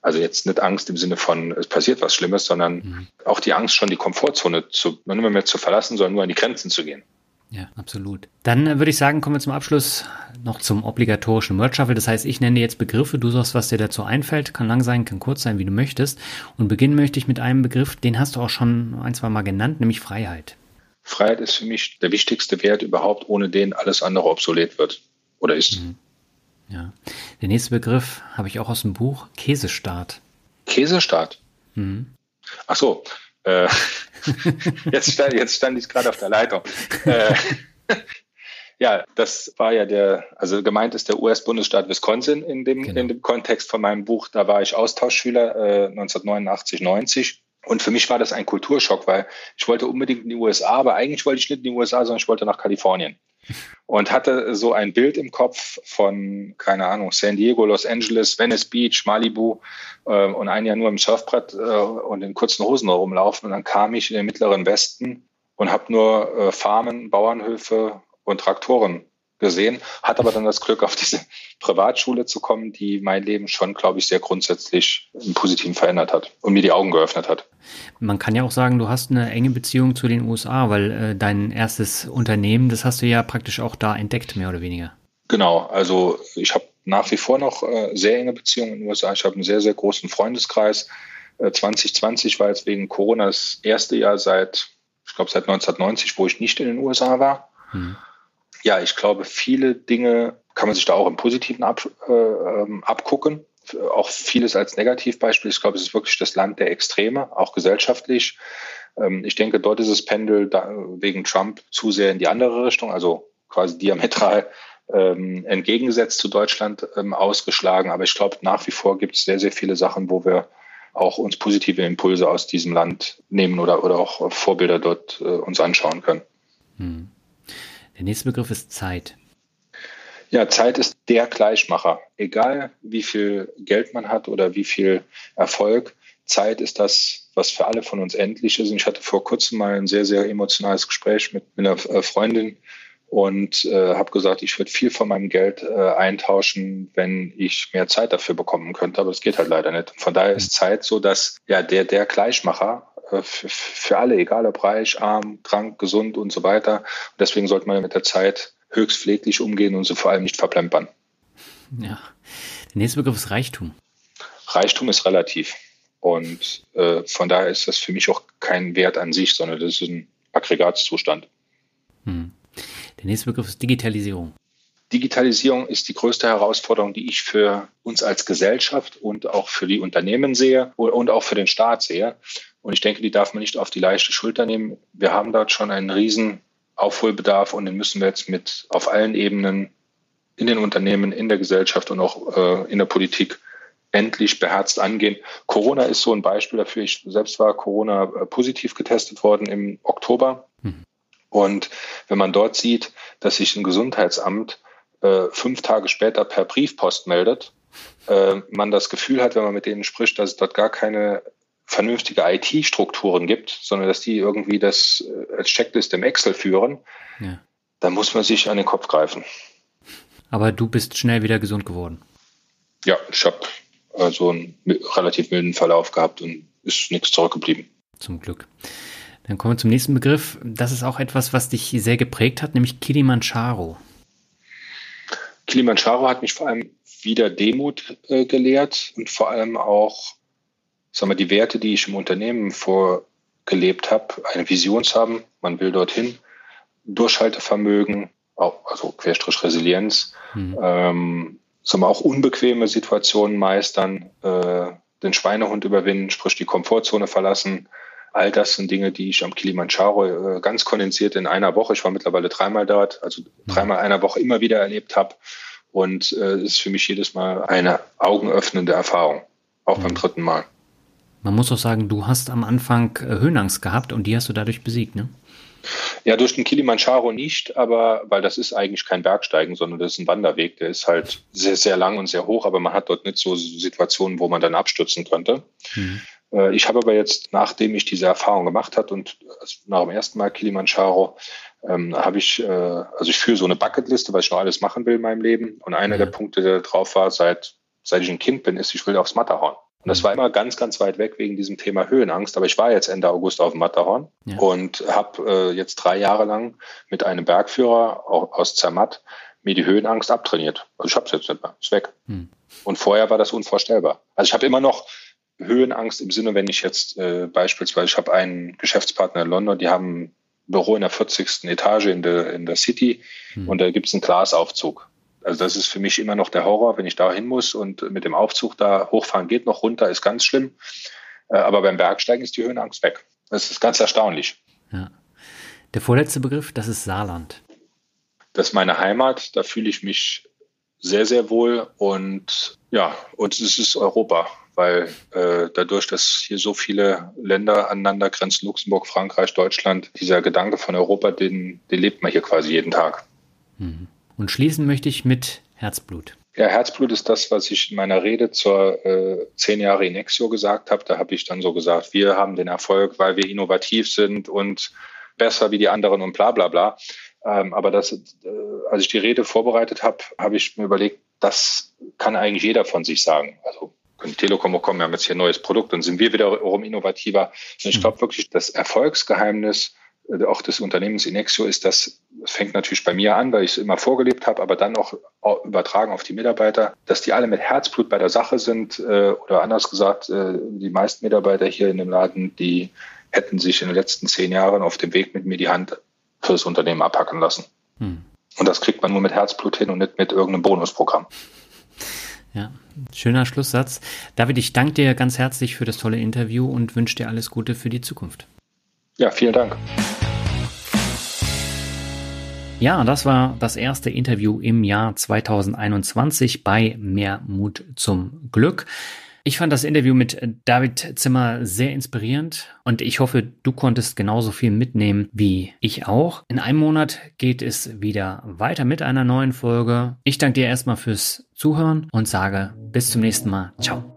Also jetzt nicht Angst im Sinne von, es passiert was Schlimmes, sondern mhm. auch die Angst, schon die Komfortzone zu, nicht mehr, mehr zu verlassen, sondern nur an die Grenzen zu gehen. Ja, absolut. Dann äh, würde ich sagen, kommen wir zum Abschluss noch zum obligatorischen Word Shuffle. Das heißt, ich nenne jetzt Begriffe, du sagst, was dir dazu einfällt. Kann lang sein, kann kurz sein, wie du möchtest. Und beginnen möchte ich mit einem Begriff, den hast du auch schon ein, zwei Mal genannt, nämlich Freiheit. Freiheit ist für mich der wichtigste Wert überhaupt, ohne den alles andere obsolet wird oder ist. Mhm. Ja. Der nächste Begriff habe ich auch aus dem Buch Käsestaat. Käsestaat? Mhm. Ach so. Äh, jetzt, stand, jetzt stand ich gerade auf der Leitung. Äh, ja, das war ja der, also gemeint ist der US-Bundesstaat Wisconsin in dem, genau. in dem Kontext von meinem Buch. Da war ich Austauschschüler äh, 1989, 90. Und für mich war das ein Kulturschock, weil ich wollte unbedingt in die USA, aber eigentlich wollte ich nicht in die USA, sondern ich wollte nach Kalifornien. Und hatte so ein Bild im Kopf von, keine Ahnung, San Diego, Los Angeles, Venice Beach, Malibu äh, und ein Jahr nur im Surfbrett äh, und in kurzen Hosen rumlaufen. Und dann kam ich in den mittleren Westen und habe nur äh, Farmen, Bauernhöfe und Traktoren gesehen, hat aber dann das Glück, auf diese Privatschule zu kommen, die mein Leben schon, glaube ich, sehr grundsätzlich im Positiven verändert hat und mir die Augen geöffnet hat. Man kann ja auch sagen, du hast eine enge Beziehung zu den USA, weil äh, dein erstes Unternehmen, das hast du ja praktisch auch da entdeckt, mehr oder weniger. Genau, also ich habe nach wie vor noch äh, sehr enge Beziehungen in den USA. Ich habe einen sehr, sehr großen Freundeskreis. Äh, 2020 war jetzt wegen Corona das erste Jahr seit, ich glaube, seit 1990, wo ich nicht in den USA war. Hm ja, ich glaube, viele Dinge kann man sich da auch im Positiven ab, äh, ähm, abgucken. Auch vieles als Negativbeispiel. Ich glaube, es ist wirklich das Land der Extreme, auch gesellschaftlich. Ähm, ich denke, dort ist das Pendel da, wegen Trump zu sehr in die andere Richtung, also quasi diametral ähm, entgegengesetzt zu Deutschland ähm, ausgeschlagen. Aber ich glaube, nach wie vor gibt es sehr, sehr viele Sachen, wo wir auch uns positive Impulse aus diesem Land nehmen oder, oder auch Vorbilder dort äh, uns anschauen können. Hm. Der nächste Begriff ist Zeit. Ja, Zeit ist der Gleichmacher. Egal wie viel Geld man hat oder wie viel Erfolg, Zeit ist das, was für alle von uns endlich ist. Und ich hatte vor kurzem mal ein sehr, sehr emotionales Gespräch mit einer äh, Freundin und äh, habe gesagt, ich würde viel von meinem Geld äh, eintauschen, wenn ich mehr Zeit dafür bekommen könnte. Aber es geht halt leider nicht. Von daher ist Zeit so, dass ja der, der Gleichmacher für, für alle, egal ob reich, arm, krank, gesund und so weiter. Und deswegen sollte man mit der Zeit höchst pfleglich umgehen und sie vor allem nicht verplempern. Ja. Der nächste Begriff ist Reichtum. Reichtum ist relativ. Und äh, von daher ist das für mich auch kein Wert an sich, sondern das ist ein Aggregatzustand. Hm. Der nächste Begriff ist Digitalisierung. Digitalisierung ist die größte Herausforderung, die ich für uns als Gesellschaft und auch für die Unternehmen sehe und auch für den Staat sehe. Und ich denke, die darf man nicht auf die leichte Schulter nehmen. Wir haben dort schon einen riesen Aufholbedarf und den müssen wir jetzt mit auf allen Ebenen in den Unternehmen, in der Gesellschaft und auch äh, in der Politik endlich beherzt angehen. Corona ist so ein Beispiel dafür. Ich selbst war Corona äh, positiv getestet worden im Oktober. Mhm. Und wenn man dort sieht, dass sich ein Gesundheitsamt äh, fünf Tage später per Briefpost meldet, äh, man das Gefühl hat, wenn man mit denen spricht, dass es dort gar keine vernünftige IT-Strukturen gibt, sondern dass die irgendwie das äh, als Checkliste im Excel führen, ja. dann muss man sich an den Kopf greifen. Aber du bist schnell wieder gesund geworden. Ja, ich habe also einen relativ milden Verlauf gehabt und ist nichts zurückgeblieben. Zum Glück. Dann kommen wir zum nächsten Begriff. Das ist auch etwas, was dich sehr geprägt hat, nämlich Kilimanjaro. Kilimanjaro hat mich vor allem wieder Demut äh, gelehrt und vor allem auch sagen wir, die Werte, die ich im Unternehmen vorgelebt habe, eine Vision zu haben, man will dorthin, Durchhaltevermögen, also Querstrich Resilienz, mhm. ähm, sagen wir, auch unbequeme Situationen meistern, äh, den Schweinehund überwinden, sprich die Komfortzone verlassen. All das sind Dinge, die ich am Kilimanjaro äh, ganz kondensiert in einer Woche, ich war mittlerweile dreimal dort, also mhm. dreimal einer Woche immer wieder erlebt habe. Und äh, ist für mich jedes Mal eine augenöffnende Erfahrung, auch mhm. beim dritten Mal. Man muss auch sagen, du hast am Anfang äh, Höhenangst gehabt und die hast du dadurch besiegt, ne? Ja, durch den Kilimanjaro nicht, aber weil das ist eigentlich kein Bergsteigen, sondern das ist ein Wanderweg. Der ist halt sehr, sehr lang und sehr hoch, aber man hat dort nicht so Situationen, wo man dann abstürzen könnte. Mhm. Äh, ich habe aber jetzt, nachdem ich diese Erfahrung gemacht habe und nach dem ersten Mal Kilimanjaro, ähm, habe ich, äh, also ich führe so eine Bucketliste, was ich noch alles machen will in meinem Leben. Und einer mhm. der Punkte, der drauf war, seit, seit ich ein Kind bin, ist, ich will aufs Matterhorn. Und das war immer ganz, ganz weit weg wegen diesem Thema Höhenangst. Aber ich war jetzt Ende August auf dem Matterhorn ja. und habe äh, jetzt drei Jahre lang mit einem Bergführer aus Zermatt mir die Höhenangst abtrainiert. Also ich habe es jetzt nicht mehr, ist weg. Hm. Und vorher war das unvorstellbar. Also ich habe immer noch Höhenangst im Sinne, wenn ich jetzt äh, beispielsweise, ich habe einen Geschäftspartner in London, die haben ein Büro in der 40. Etage in der, in der City hm. und da gibt es einen Glasaufzug. Also das ist für mich immer noch der Horror, wenn ich da hin muss und mit dem Aufzug da hochfahren geht noch runter, ist ganz schlimm. Äh, aber beim Bergsteigen ist die Höhenangst weg. Das ist ganz erstaunlich. Ja. Der vorletzte Begriff, das ist Saarland. Das ist meine Heimat, da fühle ich mich sehr, sehr wohl und ja, und es ist Europa, weil äh, dadurch, dass hier so viele Länder aneinander grenzen, Luxemburg, Frankreich, Deutschland, dieser Gedanke von Europa, den, den lebt man hier quasi jeden Tag. Mhm. Und schließen möchte ich mit Herzblut. Ja, Herzblut ist das, was ich in meiner Rede zur äh, zehn Jahre Inexio gesagt habe. Da habe ich dann so gesagt, wir haben den Erfolg, weil wir innovativ sind und besser wie die anderen und bla bla bla. Ähm, aber das, äh, als ich die Rede vorbereitet habe, habe ich mir überlegt, das kann eigentlich jeder von sich sagen. Also können Telekom kommen, wir haben jetzt hier ein neues Produkt, dann sind wir wiederum innovativer. Und ich glaube wirklich, das Erfolgsgeheimnis äh, auch des Unternehmens Inexio ist, das fängt natürlich bei mir an, weil ich es immer vorgelebt habe, aber dann auch übertragen auf die Mitarbeiter, dass die alle mit Herzblut bei der Sache sind äh, oder anders gesagt, äh, die meisten Mitarbeiter hier in dem Laden, die hätten sich in den letzten zehn Jahren auf dem Weg mit mir die Hand für das Unternehmen abhacken lassen. Hm. Und das kriegt man nur mit Herzblut hin und nicht mit irgendeinem Bonusprogramm. Ja, schöner Schlusssatz. David, ich danke dir ganz herzlich für das tolle Interview und wünsche dir alles Gute für die Zukunft. Ja, vielen Dank. Ja, das war das erste Interview im Jahr 2021 bei Mehr Mut zum Glück. Ich fand das Interview mit David Zimmer sehr inspirierend und ich hoffe, du konntest genauso viel mitnehmen wie ich auch. In einem Monat geht es wieder weiter mit einer neuen Folge. Ich danke dir erstmal fürs Zuhören und sage bis zum nächsten Mal. Ciao.